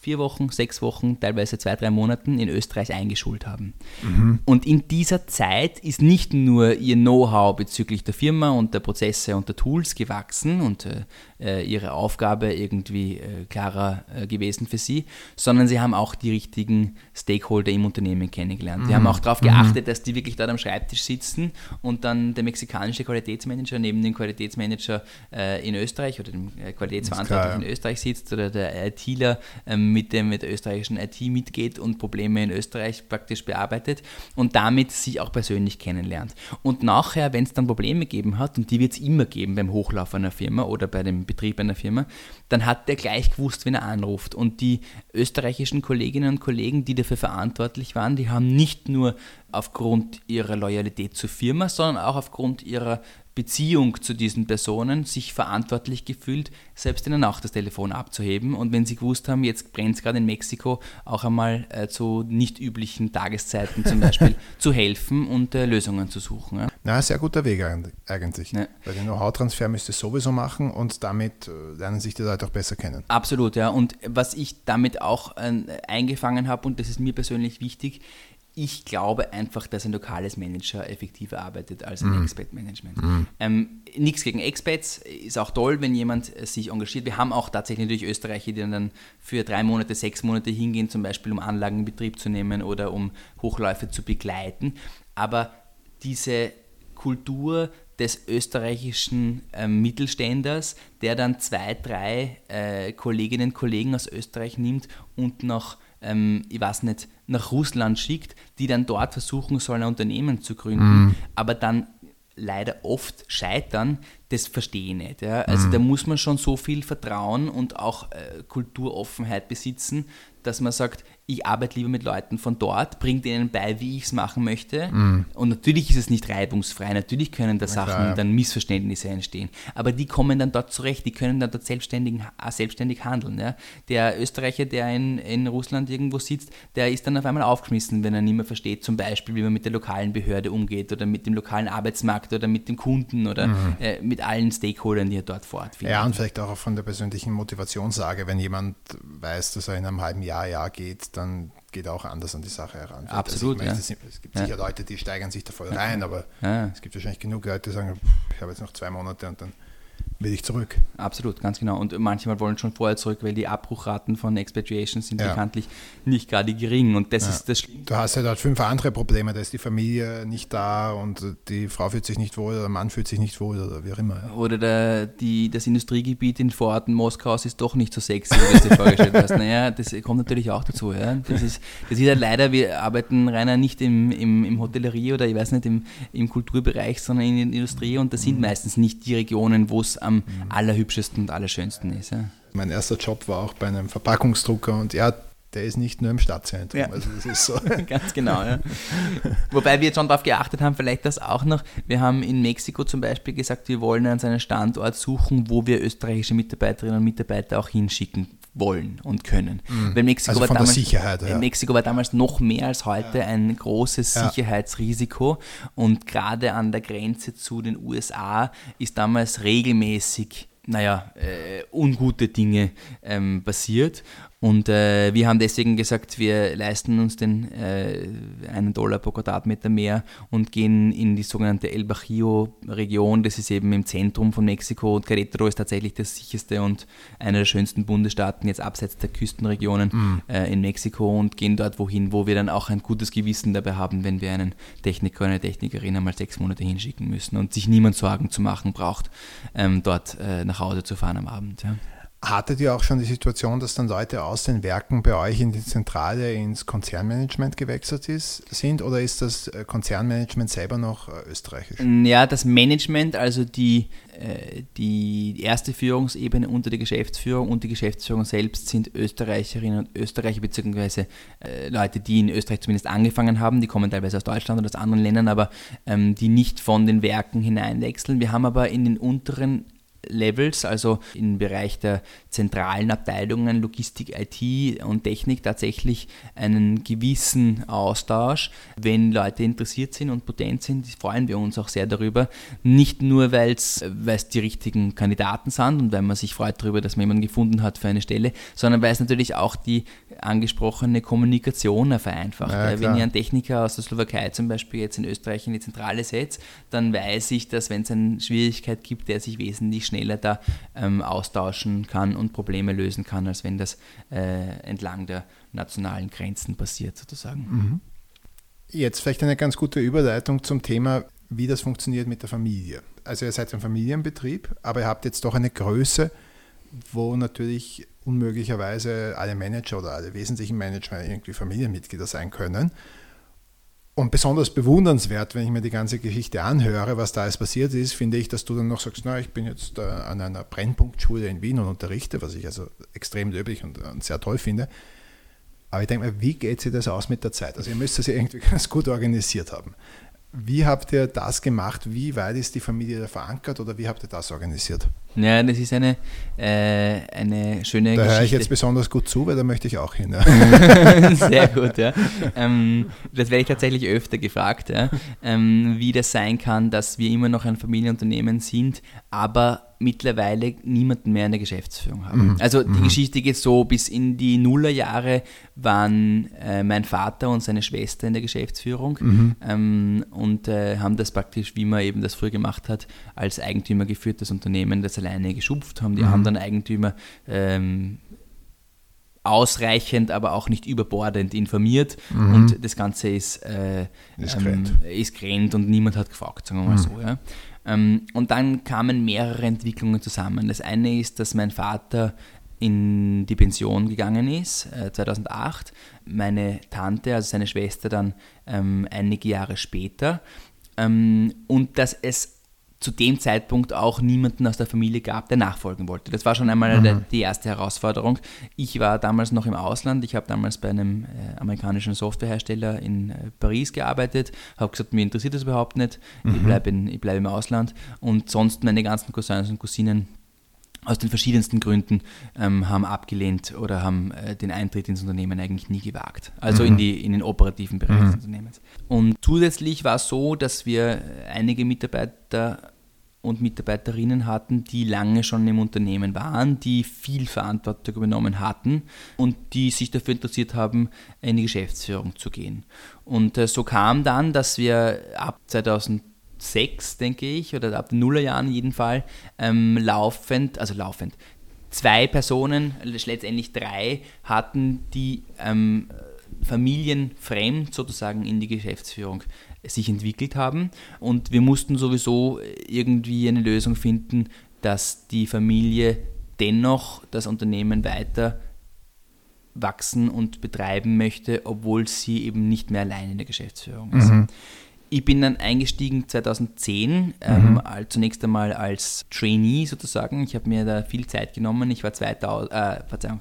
vier Wochen, sechs Wochen, teilweise zwei, drei Monaten in Österreich eingeschult haben. Mhm. Und in dieser Zeit ist nicht nur ihr Know-how bezüglich der Firma und der Prozesse und der Tools gewachsen und äh, äh, ihre Aufgabe irgendwie äh, klarer äh, gewesen für sie, sondern sie haben auch die richtigen Stakeholder im Unternehmen kennengelernt. Mhm. Sie haben auch darauf geachtet, mhm. dass die wirklich dort am Schreibtisch sitzen und dann der mexikanische Qualitätsmanager neben dem Qualitätsmanager äh, in Österreich oder dem äh, Qualitätsverantwortlichen in Österreich sitzt oder der ITler ähm, mit, dem, mit der österreichischen IT mitgeht und Probleme in Österreich praktisch bearbeitet und damit sich auch persönlich kennenlernt. Und nachher, wenn es dann Probleme gegeben hat, und die wird es immer geben beim Hochlauf einer Firma oder bei dem Betrieb einer Firma, dann hat der gleich gewusst, wenn er anruft. Und die österreichischen Kolleginnen und Kollegen, die dafür verantwortlich waren, die haben nicht nur aufgrund ihrer Loyalität zur Firma, sondern auch aufgrund ihrer Beziehung zu diesen Personen sich verantwortlich gefühlt, selbst in der Nacht das Telefon abzuheben und wenn sie gewusst haben, jetzt brennt es gerade in Mexiko, auch einmal äh, zu nicht üblichen Tageszeiten zum Beispiel zu helfen und äh, Lösungen zu suchen. Ja. Na, sehr guter Weg eigentlich. Ja. Weil den Know-how-Transfer müsst ihr sowieso machen und damit äh, lernen sich die Leute auch besser kennen. Absolut, ja. Und was ich damit auch äh, eingefangen habe, und das ist mir persönlich wichtig, ich glaube einfach, dass ein lokales Manager effektiver arbeitet als ein mm. Expat-Management. Mm. Ähm, Nichts gegen Expats, ist auch toll, wenn jemand sich engagiert. Wir haben auch tatsächlich natürlich Österreicher, die dann für drei Monate, sechs Monate hingehen, zum Beispiel um Anlagen in Betrieb zu nehmen oder um Hochläufe zu begleiten. Aber diese Kultur des österreichischen äh, Mittelständers, der dann zwei, drei äh, Kolleginnen und Kollegen aus Österreich nimmt und nach ähm, ich weiß nicht, nach Russland schickt, die dann dort versuchen sollen, ein Unternehmen zu gründen, mhm. aber dann leider oft scheitern, das verstehe ich nicht. Ja. Also mhm. da muss man schon so viel Vertrauen und auch äh, Kulturoffenheit besitzen, dass man sagt, ich arbeite lieber mit Leuten von dort, bringe denen bei, wie ich es machen möchte. Mm. Und natürlich ist es nicht reibungsfrei, natürlich können da Sachen, klar, ja. dann Missverständnisse entstehen. Aber die kommen dann dort zurecht, die können dann dort selbstständig, äh, selbstständig handeln. Ja. Der Österreicher, der in, in Russland irgendwo sitzt, der ist dann auf einmal aufgeschmissen, wenn er nicht mehr versteht, zum Beispiel, wie man mit der lokalen Behörde umgeht oder mit dem lokalen Arbeitsmarkt oder mit dem Kunden oder mm. äh, mit allen Stakeholdern, die er dort fortfindet. Ja, und vielleicht auch von der persönlichen Motivationssage, wenn jemand weiß, dass er in einem halben Jahr, Jahr geht, dann geht auch anders an die Sache heran. Absolut. Also meine, ja. Es gibt sicher Leute, die steigern sich da voll rein, aber ja. es gibt wahrscheinlich genug Leute, die sagen, ich habe jetzt noch zwei Monate und dann will ich zurück. Absolut, ganz genau. Und manchmal wollen schon vorher zurück, weil die Abbruchraten von Expatriations sind ja. bekanntlich nicht gerade gering. Und das ja. ist das Du hast ja dort fünf andere Probleme. Da ist die Familie nicht da und die Frau fühlt sich nicht wohl oder der Mann fühlt sich nicht wohl oder wie auch immer. Ja. Oder der, die, das Industriegebiet in Vororten Moskaus ist doch nicht so sexy, wie du dir vorgestellt hast. Naja, das kommt natürlich auch dazu. Das, ist, das ist ja leider, wir arbeiten reiner nicht im, im, im Hotellerie oder ich weiß nicht, im, im Kulturbereich, sondern in der Industrie und das sind meistens nicht die Regionen, wo es am allerhübschesten und allerschönsten ist. Ja. Mein erster Job war auch bei einem Verpackungsdrucker und ja, der ist nicht nur im Stadtzentrum. Ja. Also das ist so. Ganz genau, ja. Wobei wir jetzt schon darauf geachtet haben, vielleicht das auch noch. Wir haben in Mexiko zum Beispiel gesagt, wir wollen an seinen Standort suchen, wo wir österreichische Mitarbeiterinnen und Mitarbeiter auch hinschicken wollen und können. Mhm. Weil Mexiko, also war damals, Sicherheit, ja. Mexiko war damals noch mehr als heute ja. ein großes ja. Sicherheitsrisiko und gerade an der Grenze zu den USA ist damals regelmäßig naja, äh, ungute Dinge ähm, passiert. Und äh, wir haben deswegen gesagt, wir leisten uns den äh, einen Dollar pro Quadratmeter mehr und gehen in die sogenannte El Bajío-Region. Das ist eben im Zentrum von Mexiko und Querétaro ist tatsächlich das sicherste und einer der schönsten Bundesstaaten jetzt abseits der Küstenregionen mhm. äh, in Mexiko und gehen dort wohin, wo wir dann auch ein gutes Gewissen dabei haben, wenn wir einen Techniker oder eine Technikerin einmal sechs Monate hinschicken müssen und sich niemand Sorgen zu machen braucht, ähm, dort äh, nach Hause zu fahren am Abend. Ja. Hattet ihr auch schon die Situation, dass dann Leute aus den Werken bei euch in die Zentrale ins Konzernmanagement gewechselt ist, sind oder ist das äh, Konzernmanagement selber noch äh, österreichisch? Ja, das Management, also die, äh, die erste Führungsebene unter der Geschäftsführung und die Geschäftsführung selbst sind Österreicherinnen und Österreicher, beziehungsweise Leute, die in Österreich zumindest angefangen haben, die kommen teilweise aus Deutschland oder aus anderen Ländern, aber ähm, die nicht von den Werken hineinwechseln. Wir haben aber in den unteren Levels, also im Bereich der zentralen Abteilungen Logistik, IT und Technik tatsächlich einen gewissen Austausch. Wenn Leute interessiert sind und potent sind, freuen wir uns auch sehr darüber. Nicht nur, weil es die richtigen Kandidaten sind und weil man sich freut darüber, dass man jemanden gefunden hat für eine Stelle, sondern weil es natürlich auch die angesprochene Kommunikation vereinfacht. Ja, Wenn ich einen Techniker aus der Slowakei zum Beispiel jetzt in Österreich in die Zentrale setze, dann weiß ich, dass wenn es eine Schwierigkeit gibt, der sich wesentlich schneller da ähm, austauschen kann und Probleme lösen kann, als wenn das äh, entlang der nationalen Grenzen passiert sozusagen. Mhm. Jetzt vielleicht eine ganz gute Überleitung zum Thema, wie das funktioniert mit der Familie. Also ihr seid ein Familienbetrieb, aber ihr habt jetzt doch eine Größe, wo natürlich unmöglicherweise alle Manager oder alle wesentlichen Manager irgendwie Familienmitglieder sein können. Und besonders bewundernswert, wenn ich mir die ganze Geschichte anhöre, was da alles passiert ist, finde ich, dass du dann noch sagst, na, ich bin jetzt äh, an einer Brennpunktschule in Wien und unterrichte, was ich also extrem löblich und, und sehr toll finde. Aber ich denke mir, wie geht sich das aus mit der Zeit? Also ihr müsst das ja irgendwie ganz gut organisiert haben. Wie habt ihr das gemacht? Wie weit ist die Familie da verankert oder wie habt ihr das organisiert? Ja, das ist eine, äh, eine schöne da Geschichte. Da höre ich jetzt besonders gut zu, weil da möchte ich auch hin. Ja. Sehr gut, ja. Ähm, das werde ich tatsächlich öfter gefragt, ja. ähm, wie das sein kann, dass wir immer noch ein Familienunternehmen sind, aber mittlerweile niemanden mehr in der Geschäftsführung haben. Mhm. Also die mhm. Geschichte geht so, bis in die Nullerjahre waren äh, mein Vater und seine Schwester in der Geschäftsführung mhm. ähm, und äh, haben das praktisch, wie man eben das früher gemacht hat, als Eigentümer geführtes Unternehmen, das alleine geschupft haben. Die mhm. anderen Eigentümer ähm, ausreichend, aber auch nicht überbordend informiert mhm. und das Ganze ist, äh, ist, ähm, und niemand hat gefragt, sagen wir mal mhm. so. Ja. Ähm, und dann kamen mehrere Entwicklungen zusammen. Das eine ist, dass mein Vater in die Pension gegangen ist, äh, 2008, meine Tante, also seine Schwester dann ähm, einige Jahre später ähm, und dass es zu dem Zeitpunkt auch niemanden aus der Familie gab, der nachfolgen wollte. Das war schon einmal mhm. die erste Herausforderung. Ich war damals noch im Ausland. Ich habe damals bei einem äh, amerikanischen Softwarehersteller in äh, Paris gearbeitet. Habe gesagt, mir interessiert das überhaupt nicht. Mhm. Ich bleibe bleib im Ausland. Und sonst meine ganzen Cousins und Cousinen aus den verschiedensten Gründen ähm, haben abgelehnt oder haben äh, den Eintritt ins Unternehmen eigentlich nie gewagt. Also mhm. in, die, in den operativen Bereich mhm. des Unternehmens. Und zusätzlich war es so, dass wir einige Mitarbeiter und Mitarbeiterinnen hatten, die lange schon im Unternehmen waren, die viel Verantwortung übernommen hatten und die sich dafür interessiert haben, in die Geschäftsführung zu gehen. Und äh, so kam dann, dass wir ab 2006, denke ich, oder ab den Nullerjahren in jedem Fall, ähm, laufend, also laufend, zwei Personen, letztendlich drei, hatten, die ähm, familienfremd sozusagen in die Geschäftsführung sich entwickelt haben. Und wir mussten sowieso irgendwie eine Lösung finden, dass die Familie dennoch das Unternehmen weiter wachsen und betreiben möchte, obwohl sie eben nicht mehr allein in der Geschäftsführung ist. Mhm. Ich bin dann eingestiegen 2010, ähm, mhm. zunächst einmal als Trainee sozusagen. Ich habe mir da viel Zeit genommen. Ich war 2000, äh, Verzeihung,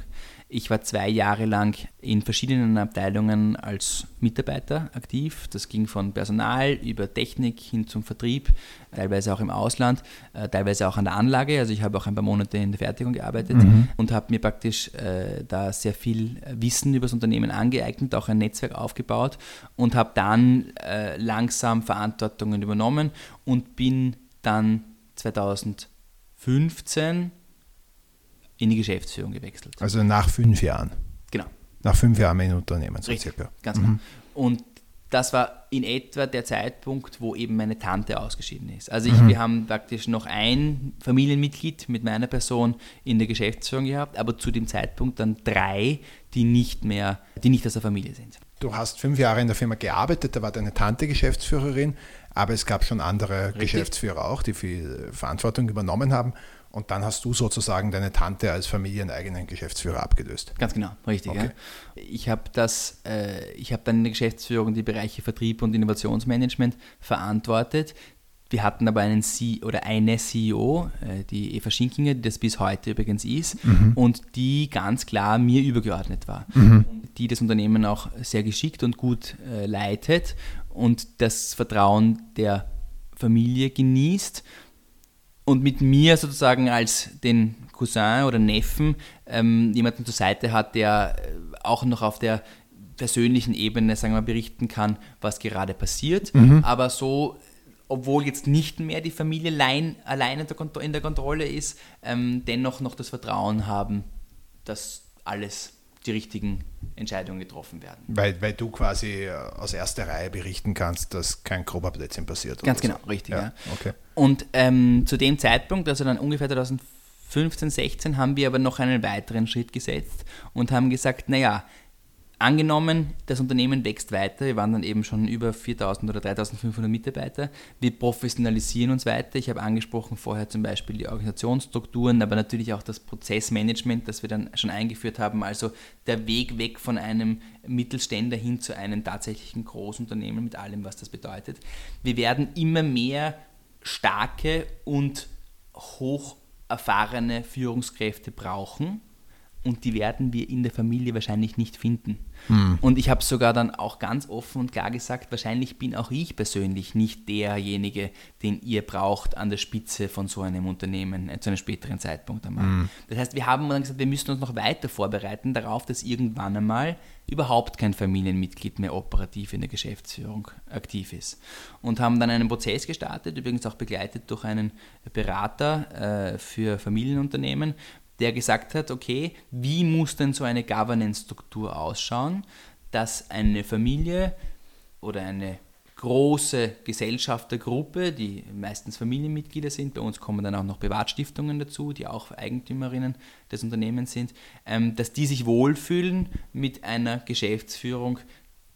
ich war zwei Jahre lang in verschiedenen Abteilungen als Mitarbeiter aktiv. Das ging von Personal über Technik hin zum Vertrieb, teilweise auch im Ausland, äh, teilweise auch an der Anlage. Also ich habe auch ein paar Monate in der Fertigung gearbeitet mhm. und habe mir praktisch äh, da sehr viel Wissen über das Unternehmen angeeignet, auch ein Netzwerk aufgebaut und habe dann äh, langsam Verantwortungen übernommen und bin dann 2000 2015 in die Geschäftsführung gewechselt. Also nach fünf Jahren. Genau. Nach fünf Jahren in Unternehmen, so Richtig, circa. Ganz genau. Mhm. Und das war in etwa der Zeitpunkt, wo eben meine Tante ausgeschieden ist. Also ich, mhm. wir haben praktisch noch ein Familienmitglied mit meiner Person in der Geschäftsführung gehabt, aber zu dem Zeitpunkt dann drei, die nicht mehr, die nicht aus der Familie sind. Du hast fünf Jahre in der Firma gearbeitet, da war deine Tante Geschäftsführerin, aber es gab schon andere Richtig. Geschäftsführer auch, die viel Verantwortung übernommen haben. Und dann hast du sozusagen deine Tante als familieneigenen Geschäftsführer abgelöst. Ganz genau, richtig. Okay. Ja. Ich habe das, äh, ich habe dann in der Geschäftsführung die Bereiche Vertrieb und Innovationsmanagement verantwortet. Wir hatten aber einen C oder eine CEO, äh, die Eva Schinkinger, die das bis heute übrigens ist, mhm. und die ganz klar mir übergeordnet war. Mhm. Die das Unternehmen auch sehr geschickt und gut äh, leitet und das Vertrauen der Familie genießt und mit mir sozusagen als den Cousin oder Neffen ähm, jemanden zur Seite hat, der äh, auch noch auf der persönlichen Ebene, sagen wir mal, berichten kann, was gerade passiert. Mhm. Aber so, obwohl jetzt nicht mehr die Familie allein, allein in, der in der Kontrolle ist, ähm, dennoch noch das Vertrauen haben, dass alles die richtigen Entscheidungen getroffen werden. Weil, weil du quasi äh, aus erster Reihe berichten kannst, dass kein grober Blödsinn passiert. Ganz genau, so. richtig. Ja. ja. Okay. Und ähm, zu dem Zeitpunkt, also dann ungefähr 2015, 16, haben wir aber noch einen weiteren Schritt gesetzt und haben gesagt, naja, Angenommen, das Unternehmen wächst weiter, wir waren dann eben schon über 4000 oder 3500 Mitarbeiter, wir professionalisieren uns weiter. Ich habe angesprochen vorher zum Beispiel die Organisationsstrukturen, aber natürlich auch das Prozessmanagement, das wir dann schon eingeführt haben. Also der Weg weg von einem Mittelständler hin zu einem tatsächlichen Großunternehmen mit allem, was das bedeutet. Wir werden immer mehr starke und hoch erfahrene Führungskräfte brauchen und die werden wir in der Familie wahrscheinlich nicht finden. Mhm. Und ich habe sogar dann auch ganz offen und klar gesagt, wahrscheinlich bin auch ich persönlich nicht derjenige, den ihr braucht an der Spitze von so einem Unternehmen äh, zu einem späteren Zeitpunkt einmal. Mhm. Das heißt, wir haben dann gesagt, wir müssen uns noch weiter vorbereiten darauf, dass irgendwann einmal überhaupt kein Familienmitglied mehr operativ in der Geschäftsführung aktiv ist. Und haben dann einen Prozess gestartet, übrigens auch begleitet durch einen Berater äh, für Familienunternehmen, der gesagt hat, okay, wie muss denn so eine Governance-Struktur ausschauen, dass eine Familie oder eine große Gesellschaftergruppe, die meistens Familienmitglieder sind, bei uns kommen dann auch noch Privatstiftungen dazu, die auch Eigentümerinnen des Unternehmens sind, ähm, dass die sich wohlfühlen mit einer Geschäftsführung,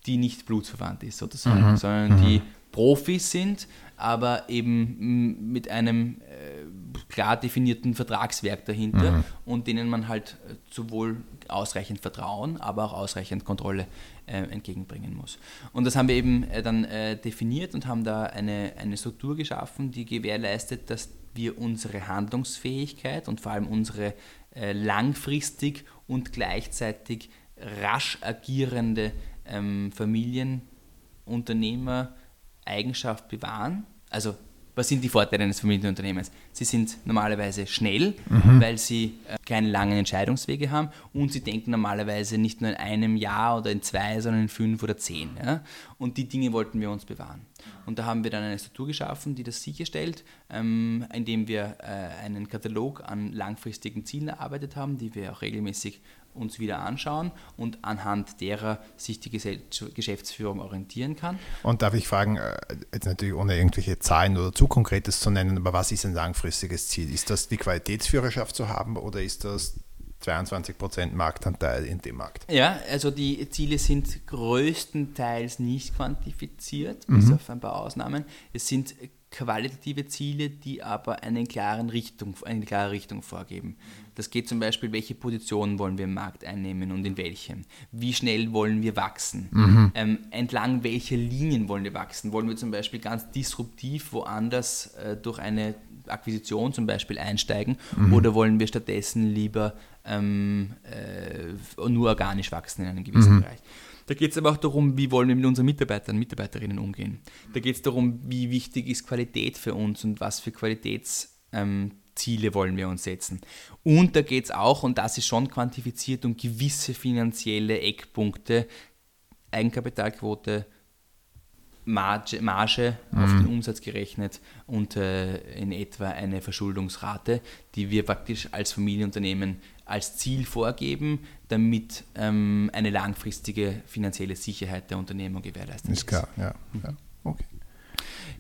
die nicht blutsverwandt ist sozusagen, mhm. sondern mhm. die Profis sind, aber eben mit einem äh, klar definierten Vertragswerk dahinter mhm. und denen man halt äh, sowohl ausreichend Vertrauen, aber auch ausreichend Kontrolle äh, entgegenbringen muss. Und das haben wir eben äh, dann äh, definiert und haben da eine, eine Struktur geschaffen, die gewährleistet, dass wir unsere Handlungsfähigkeit und vor allem unsere äh, langfristig und gleichzeitig rasch agierende ähm, Familienunternehmer Eigenschaft bewahren. Also was sind die Vorteile eines Familienunternehmens? Sie sind normalerweise schnell, mhm. weil sie äh, keine langen Entscheidungswege haben und sie denken normalerweise nicht nur in einem Jahr oder in zwei, sondern in fünf oder zehn. Ja? Und die Dinge wollten wir uns bewahren. Und da haben wir dann eine Struktur geschaffen, die das sicherstellt, ähm, indem wir äh, einen Katalog an langfristigen Zielen erarbeitet haben, die wir auch regelmäßig uns wieder anschauen und anhand derer sich die Geschäftsführung orientieren kann. Und darf ich fragen, äh, jetzt natürlich ohne irgendwelche Zahlen oder zu Konkretes zu nennen, aber was ist ein langfristiges Ziel? Ist das die Qualitätsführerschaft zu haben oder ist das 22% Marktanteil in dem Markt? Ja, also die Ziele sind größtenteils nicht quantifiziert, bis mhm. auf ein paar Ausnahmen. Es sind qualitative Ziele, die aber eine klare Richtung, eine klare Richtung vorgeben. Das geht zum Beispiel, welche Positionen wollen wir im Markt einnehmen und in welchem? Wie schnell wollen wir wachsen? Mhm. Ähm, entlang welcher Linien wollen wir wachsen? Wollen wir zum Beispiel ganz disruptiv woanders äh, durch eine Akquisition zum Beispiel einsteigen mhm. oder wollen wir stattdessen lieber ähm, äh, nur organisch wachsen in einem gewissen mhm. Bereich? Da geht es aber auch darum, wie wollen wir mit unseren Mitarbeitern und Mitarbeiterinnen umgehen. Da geht es darum, wie wichtig ist Qualität für uns und was für Qualitätsziele ähm, wollen wir uns setzen. Und da geht es auch, und das ist schon quantifiziert, um gewisse finanzielle Eckpunkte, Eigenkapitalquote, Marge, Marge mhm. auf den Umsatz gerechnet und äh, in etwa eine Verschuldungsrate, die wir praktisch als Familienunternehmen als Ziel vorgeben, damit ähm, eine langfristige finanzielle Sicherheit der Unternehmung gewährleistet ist. Ist klar, ja. ja. Okay.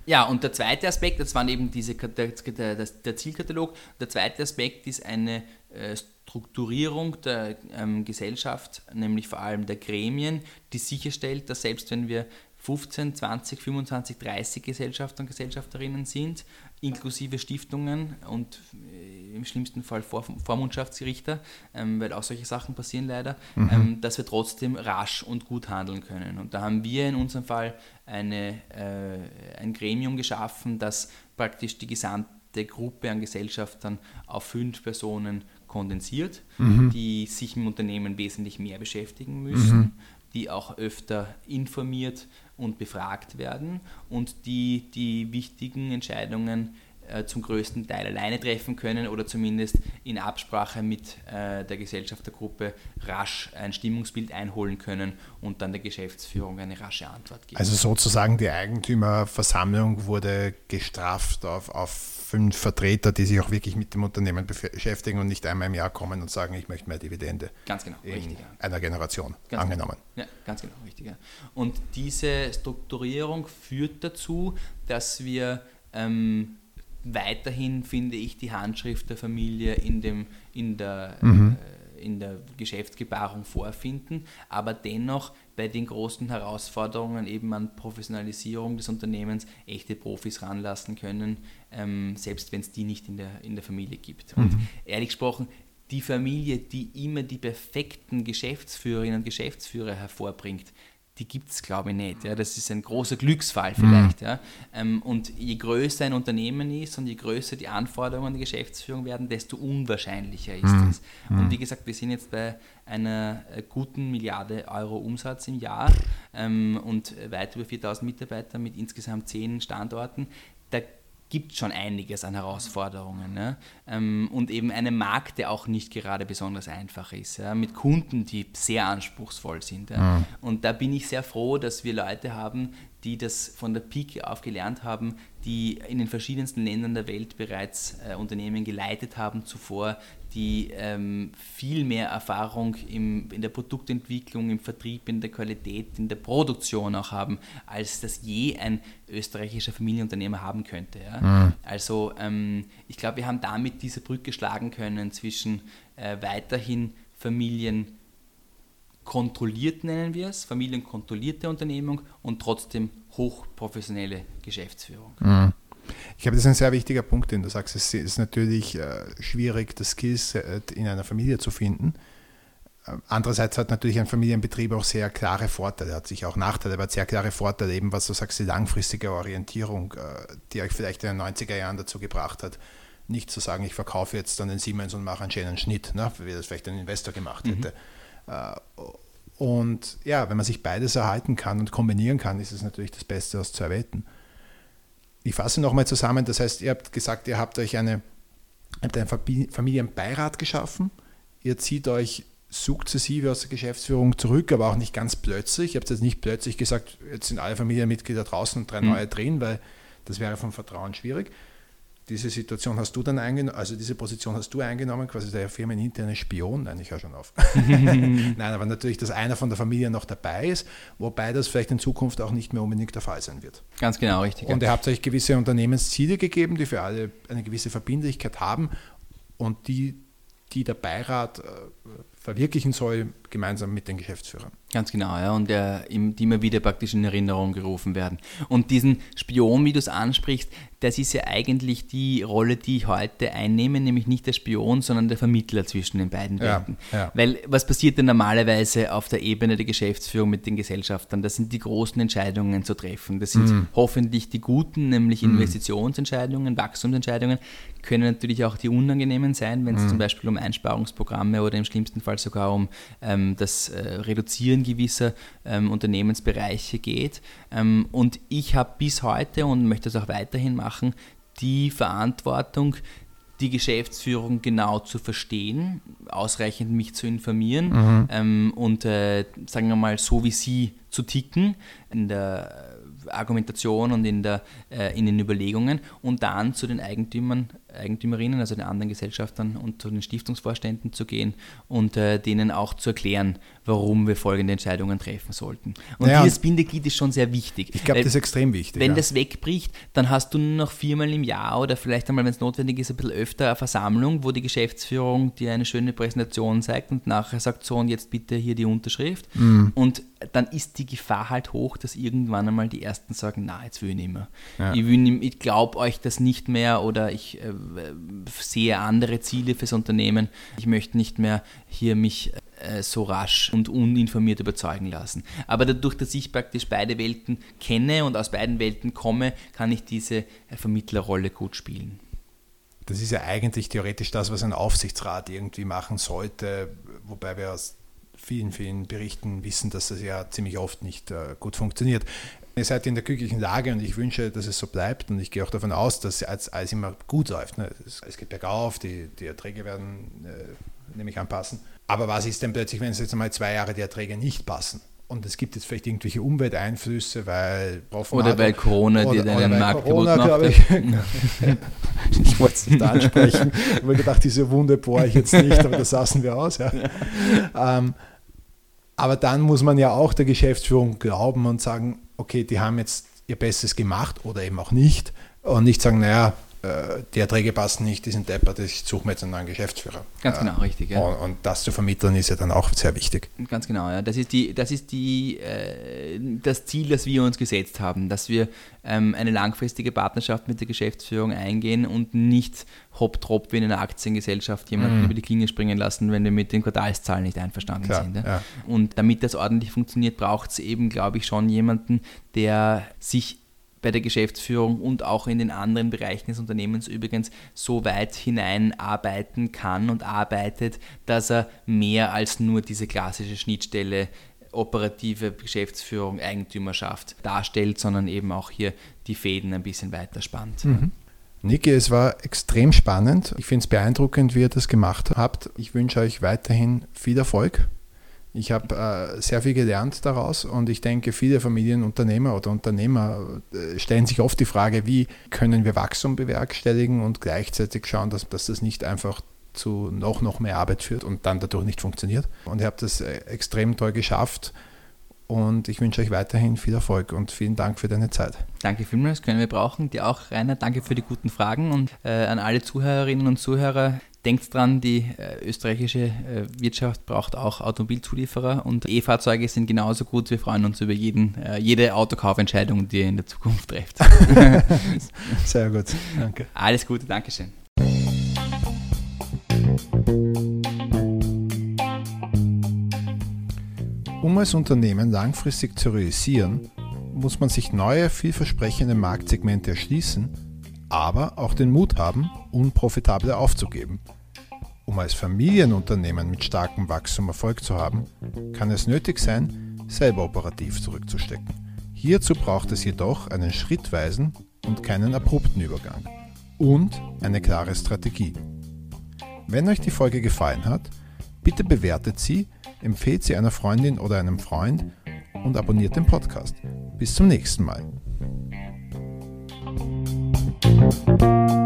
Ja, und der zweite Aspekt, das waren eben diese, der, der, der Zielkatalog. Der zweite Aspekt ist eine äh, Strukturierung der ähm, Gesellschaft, nämlich vor allem der Gremien, die sicherstellt, dass selbst wenn wir 15, 20, 25, 30 Gesellschafter und Gesellschafterinnen sind, inklusive Stiftungen und äh, im schlimmsten Fall Vor Vormundschaftsrichter, ähm, weil auch solche Sachen passieren leider, mhm. ähm, dass wir trotzdem rasch und gut handeln können. Und da haben wir in unserem Fall eine, äh, ein Gremium geschaffen, das praktisch die gesamte Gruppe an Gesellschaftern auf fünf Personen kondensiert, mhm. die sich im Unternehmen wesentlich mehr beschäftigen müssen, mhm. die auch öfter informiert und befragt werden und die die wichtigen Entscheidungen äh, zum größten Teil alleine treffen können oder zumindest in Absprache mit äh, der Gesellschaftergruppe rasch ein Stimmungsbild einholen können und dann der Geschäftsführung eine rasche Antwort geben. Also sozusagen die Eigentümerversammlung wurde gestraft auf, auf fünf Vertreter, die sich auch wirklich mit dem Unternehmen beschäftigen und nicht einmal im Jahr kommen und sagen, ich möchte mehr Dividende. Ganz genau, in richtig. Einer Generation ganz genau. angenommen. Genau. Ja, ganz genau, richtig. Ja. Und diese Strukturierung führt dazu, dass wir ähm, weiterhin, finde ich, die Handschrift der Familie in, dem, in, der, mhm. äh, in der Geschäftsgebarung vorfinden, aber dennoch bei den großen Herausforderungen eben an Professionalisierung des Unternehmens echte Profis ranlassen können, ähm, selbst wenn es die nicht in der, in der Familie gibt. Und mhm. ehrlich gesprochen, die Familie, die immer die perfekten Geschäftsführerinnen und Geschäftsführer hervorbringt, die gibt es, glaube ich, nicht. Ja. Das ist ein großer Glücksfall vielleicht. Mhm. Ja. Ähm, und je größer ein Unternehmen ist und je größer die Anforderungen an die Geschäftsführung werden, desto unwahrscheinlicher ist mhm. es. Und mhm. wie gesagt, wir sind jetzt bei einer äh, guten Milliarde Euro Umsatz im Jahr ähm, und weit über 4000 Mitarbeiter mit insgesamt zehn Standorten. Da gibt schon einiges an Herausforderungen. Ne? Ähm, und eben einen Markt, der auch nicht gerade besonders einfach ist, ja? mit Kunden, die sehr anspruchsvoll sind. Ja? Mhm. Und da bin ich sehr froh, dass wir Leute haben, die das von der Pike auf gelernt haben, die in den verschiedensten Ländern der Welt bereits äh, Unternehmen geleitet haben zuvor, die ähm, viel mehr Erfahrung im, in der Produktentwicklung, im Vertrieb, in der Qualität, in der Produktion auch haben, als das je ein österreichischer Familienunternehmer haben könnte. Ja? Mhm. Also ähm, ich glaube, wir haben damit diese Brücke schlagen können zwischen äh, weiterhin Familien kontrolliert nennen wir es, familienkontrollierte Unternehmung und trotzdem hochprofessionelle Geschäftsführung. Mhm. Ich glaube, das ist ein sehr wichtiger Punkt, den du sagst. Es ist natürlich äh, schwierig, das Skillset in einer Familie zu finden. Äh, andererseits hat natürlich ein Familienbetrieb auch sehr klare Vorteile, hat sich auch Nachteile, aber hat sehr klare Vorteile, eben was du sagst, die langfristige Orientierung, äh, die euch vielleicht in den 90er Jahren dazu gebracht hat, nicht zu sagen, ich verkaufe jetzt dann den Siemens und mache einen schönen Schnitt, ne, wie das vielleicht ein Investor gemacht hätte. Mhm und ja, wenn man sich beides erhalten kann und kombinieren kann, ist es natürlich das Beste aus zwei Welten. Ich fasse nochmal zusammen, das heißt, ihr habt gesagt, ihr habt euch eine, habt einen Familienbeirat geschaffen, ihr zieht euch sukzessive aus der Geschäftsführung zurück, aber auch nicht ganz plötzlich. Ihr habt jetzt nicht plötzlich gesagt, jetzt sind alle Familienmitglieder draußen und drei mhm. neue drin, weil das wäre vom Vertrauen schwierig diese Situation hast du dann eingenommen, also diese Position hast du eingenommen, quasi der firmeninterne Spion, nein, ich höre schon auf. nein, aber natürlich, dass einer von der Familie noch dabei ist, wobei das vielleicht in Zukunft auch nicht mehr unbedingt der Fall sein wird. Ganz genau, richtig. Und ihr habt euch gewisse Unternehmensziele gegeben, die für alle eine gewisse Verbindlichkeit haben und die, die der Beirat äh, verwirklichen soll, gemeinsam mit den Geschäftsführern. Ganz genau, ja, und die immer wieder praktisch in Erinnerung gerufen werden. Und diesen Spion, wie du es ansprichst, das ist ja eigentlich die Rolle, die ich heute einnehme, nämlich nicht der Spion, sondern der Vermittler zwischen den beiden Welten. Ja, ja. Weil was passiert denn normalerweise auf der Ebene der Geschäftsführung mit den Gesellschaftern? Das sind die großen Entscheidungen zu treffen. Das sind mhm. hoffentlich die guten, nämlich mhm. Investitionsentscheidungen, Wachstumsentscheidungen, können natürlich auch die unangenehmen sein, wenn es mhm. zum Beispiel um Einsparungsprogramme oder im schlimmsten Fall sogar um ähm, das äh, Reduzieren gewisser ähm, Unternehmensbereiche geht. Ähm, und ich habe bis heute und möchte das auch weiterhin machen, die Verantwortung, die Geschäftsführung genau zu verstehen, ausreichend mich zu informieren mhm. ähm, und äh, sagen wir mal so wie sie zu ticken. In der Argumentation und in, der, äh, in den Überlegungen und dann zu den Eigentümern, Eigentümerinnen, also den anderen Gesellschaftern und zu den Stiftungsvorständen zu gehen und äh, denen auch zu erklären, warum wir folgende Entscheidungen treffen sollten. Und naja, dieses Bindeglied ist schon sehr wichtig. Ich glaube, das ist extrem wichtig. Wenn ja. das wegbricht, dann hast du nur noch viermal im Jahr oder vielleicht einmal, wenn es notwendig ist, ein bisschen öfter eine Versammlung, wo die Geschäftsführung dir eine schöne Präsentation zeigt und nachher sagt so und jetzt bitte hier die Unterschrift. Mhm. Und dann ist die Gefahr halt hoch, dass irgendwann einmal die Ersten sagen, na, jetzt will ich nicht mehr. Ja. Ich, ich glaube euch das nicht mehr oder ich äh, sehe andere Ziele fürs Unternehmen. Ich möchte nicht mehr hier mich äh, so rasch und uninformiert überzeugen lassen. Aber dadurch, dass ich praktisch beide Welten kenne und aus beiden Welten komme, kann ich diese äh, Vermittlerrolle gut spielen. Das ist ja eigentlich theoretisch das, was ein Aufsichtsrat irgendwie machen sollte, wobei wir aus vielen, vielen Berichten wissen, dass das ja ziemlich oft nicht äh, gut funktioniert. Ihr seid in der glücklichen Lage und ich wünsche, dass es so bleibt und ich gehe auch davon aus, dass alles, alles immer gut läuft. Ne? Es, es, geht bergauf, die, die Erträge werden äh, nämlich anpassen. Aber was ist denn plötzlich, wenn es jetzt einmal zwei Jahre die Erträge nicht passen? Und es gibt jetzt vielleicht irgendwelche Umwelteinflüsse, weil Oder weil Corona dir deinen Markt Corona, kaputt macht. Ich, ich wollte es nicht ansprechen. Ich habe gedacht, diese Wunde bohre ich jetzt nicht, aber das lassen wir aus. Ja. Ähm, aber dann muss man ja auch der Geschäftsführung glauben und sagen, okay, die haben jetzt ihr Bestes gemacht oder eben auch nicht. Und nicht sagen, naja, die Erträge passen nicht, die sind deppert, ich suche mir jetzt einen neuen Geschäftsführer. Ganz genau, richtig. Ja. Und, und, das zu vermitteln ist ja dann auch sehr wichtig. Ganz genau, ja. Das ist, die, das, ist die, äh, das Ziel, das wir uns gesetzt haben, dass wir ähm, eine langfristige Partnerschaft mit der Geschäftsführung eingehen und nicht hopp-trop wie in einer Aktiengesellschaft jemanden mhm. über die Klinge springen lassen, wenn wir mit den Quartalszahlen nicht einverstanden Klar, sind. Ja? Ja. Und damit das ordentlich funktioniert, braucht es eben, glaube ich, schon jemanden, der sich bei der Geschäftsführung und auch in den anderen Bereichen des Unternehmens übrigens so weit hineinarbeiten kann und arbeitet, dass er mehr als nur diese klassische Schnittstelle operative Geschäftsführung, Eigentümerschaft darstellt, sondern eben auch hier die Fäden ein bisschen weiter spannt. Mhm. Niki, es war extrem spannend. Ich finde es beeindruckend, wie ihr das gemacht habt. Ich wünsche euch weiterhin viel Erfolg ich habe äh, sehr viel gelernt daraus und ich denke, viele Familienunternehmer oder Unternehmer äh, stellen sich oft die Frage, wie können wir Wachstum bewerkstelligen und gleichzeitig schauen, dass, dass das nicht einfach zu noch, noch mehr Arbeit führt und dann dadurch nicht funktioniert. Und ihr habt das äh, extrem toll geschafft und ich wünsche euch weiterhin viel Erfolg und vielen Dank für deine Zeit. Danke vielmals, können wir brauchen. Dir auch, Rainer. Danke für die guten Fragen und äh, an alle Zuhörerinnen und Zuhörer. Denkt dran, die äh, österreichische äh, Wirtschaft braucht auch Automobilzulieferer und E-Fahrzeuge sind genauso gut. Wir freuen uns über jeden, äh, jede Autokaufentscheidung, die ihr in der Zukunft trefft. Sehr gut, danke. Alles Gute, Dankeschön. Um als Unternehmen langfristig zu realisieren, muss man sich neue, vielversprechende Marktsegmente erschließen, aber auch den Mut haben, unprofitable aufzugeben. Um als Familienunternehmen mit starkem Wachstum Erfolg zu haben, kann es nötig sein, selber operativ zurückzustecken. Hierzu braucht es jedoch einen schrittweisen und keinen abrupten Übergang und eine klare Strategie. Wenn euch die Folge gefallen hat, bitte bewertet sie empfehlt sie einer Freundin oder einem Freund und abonniert den Podcast. Bis zum nächsten Mal. Thank you.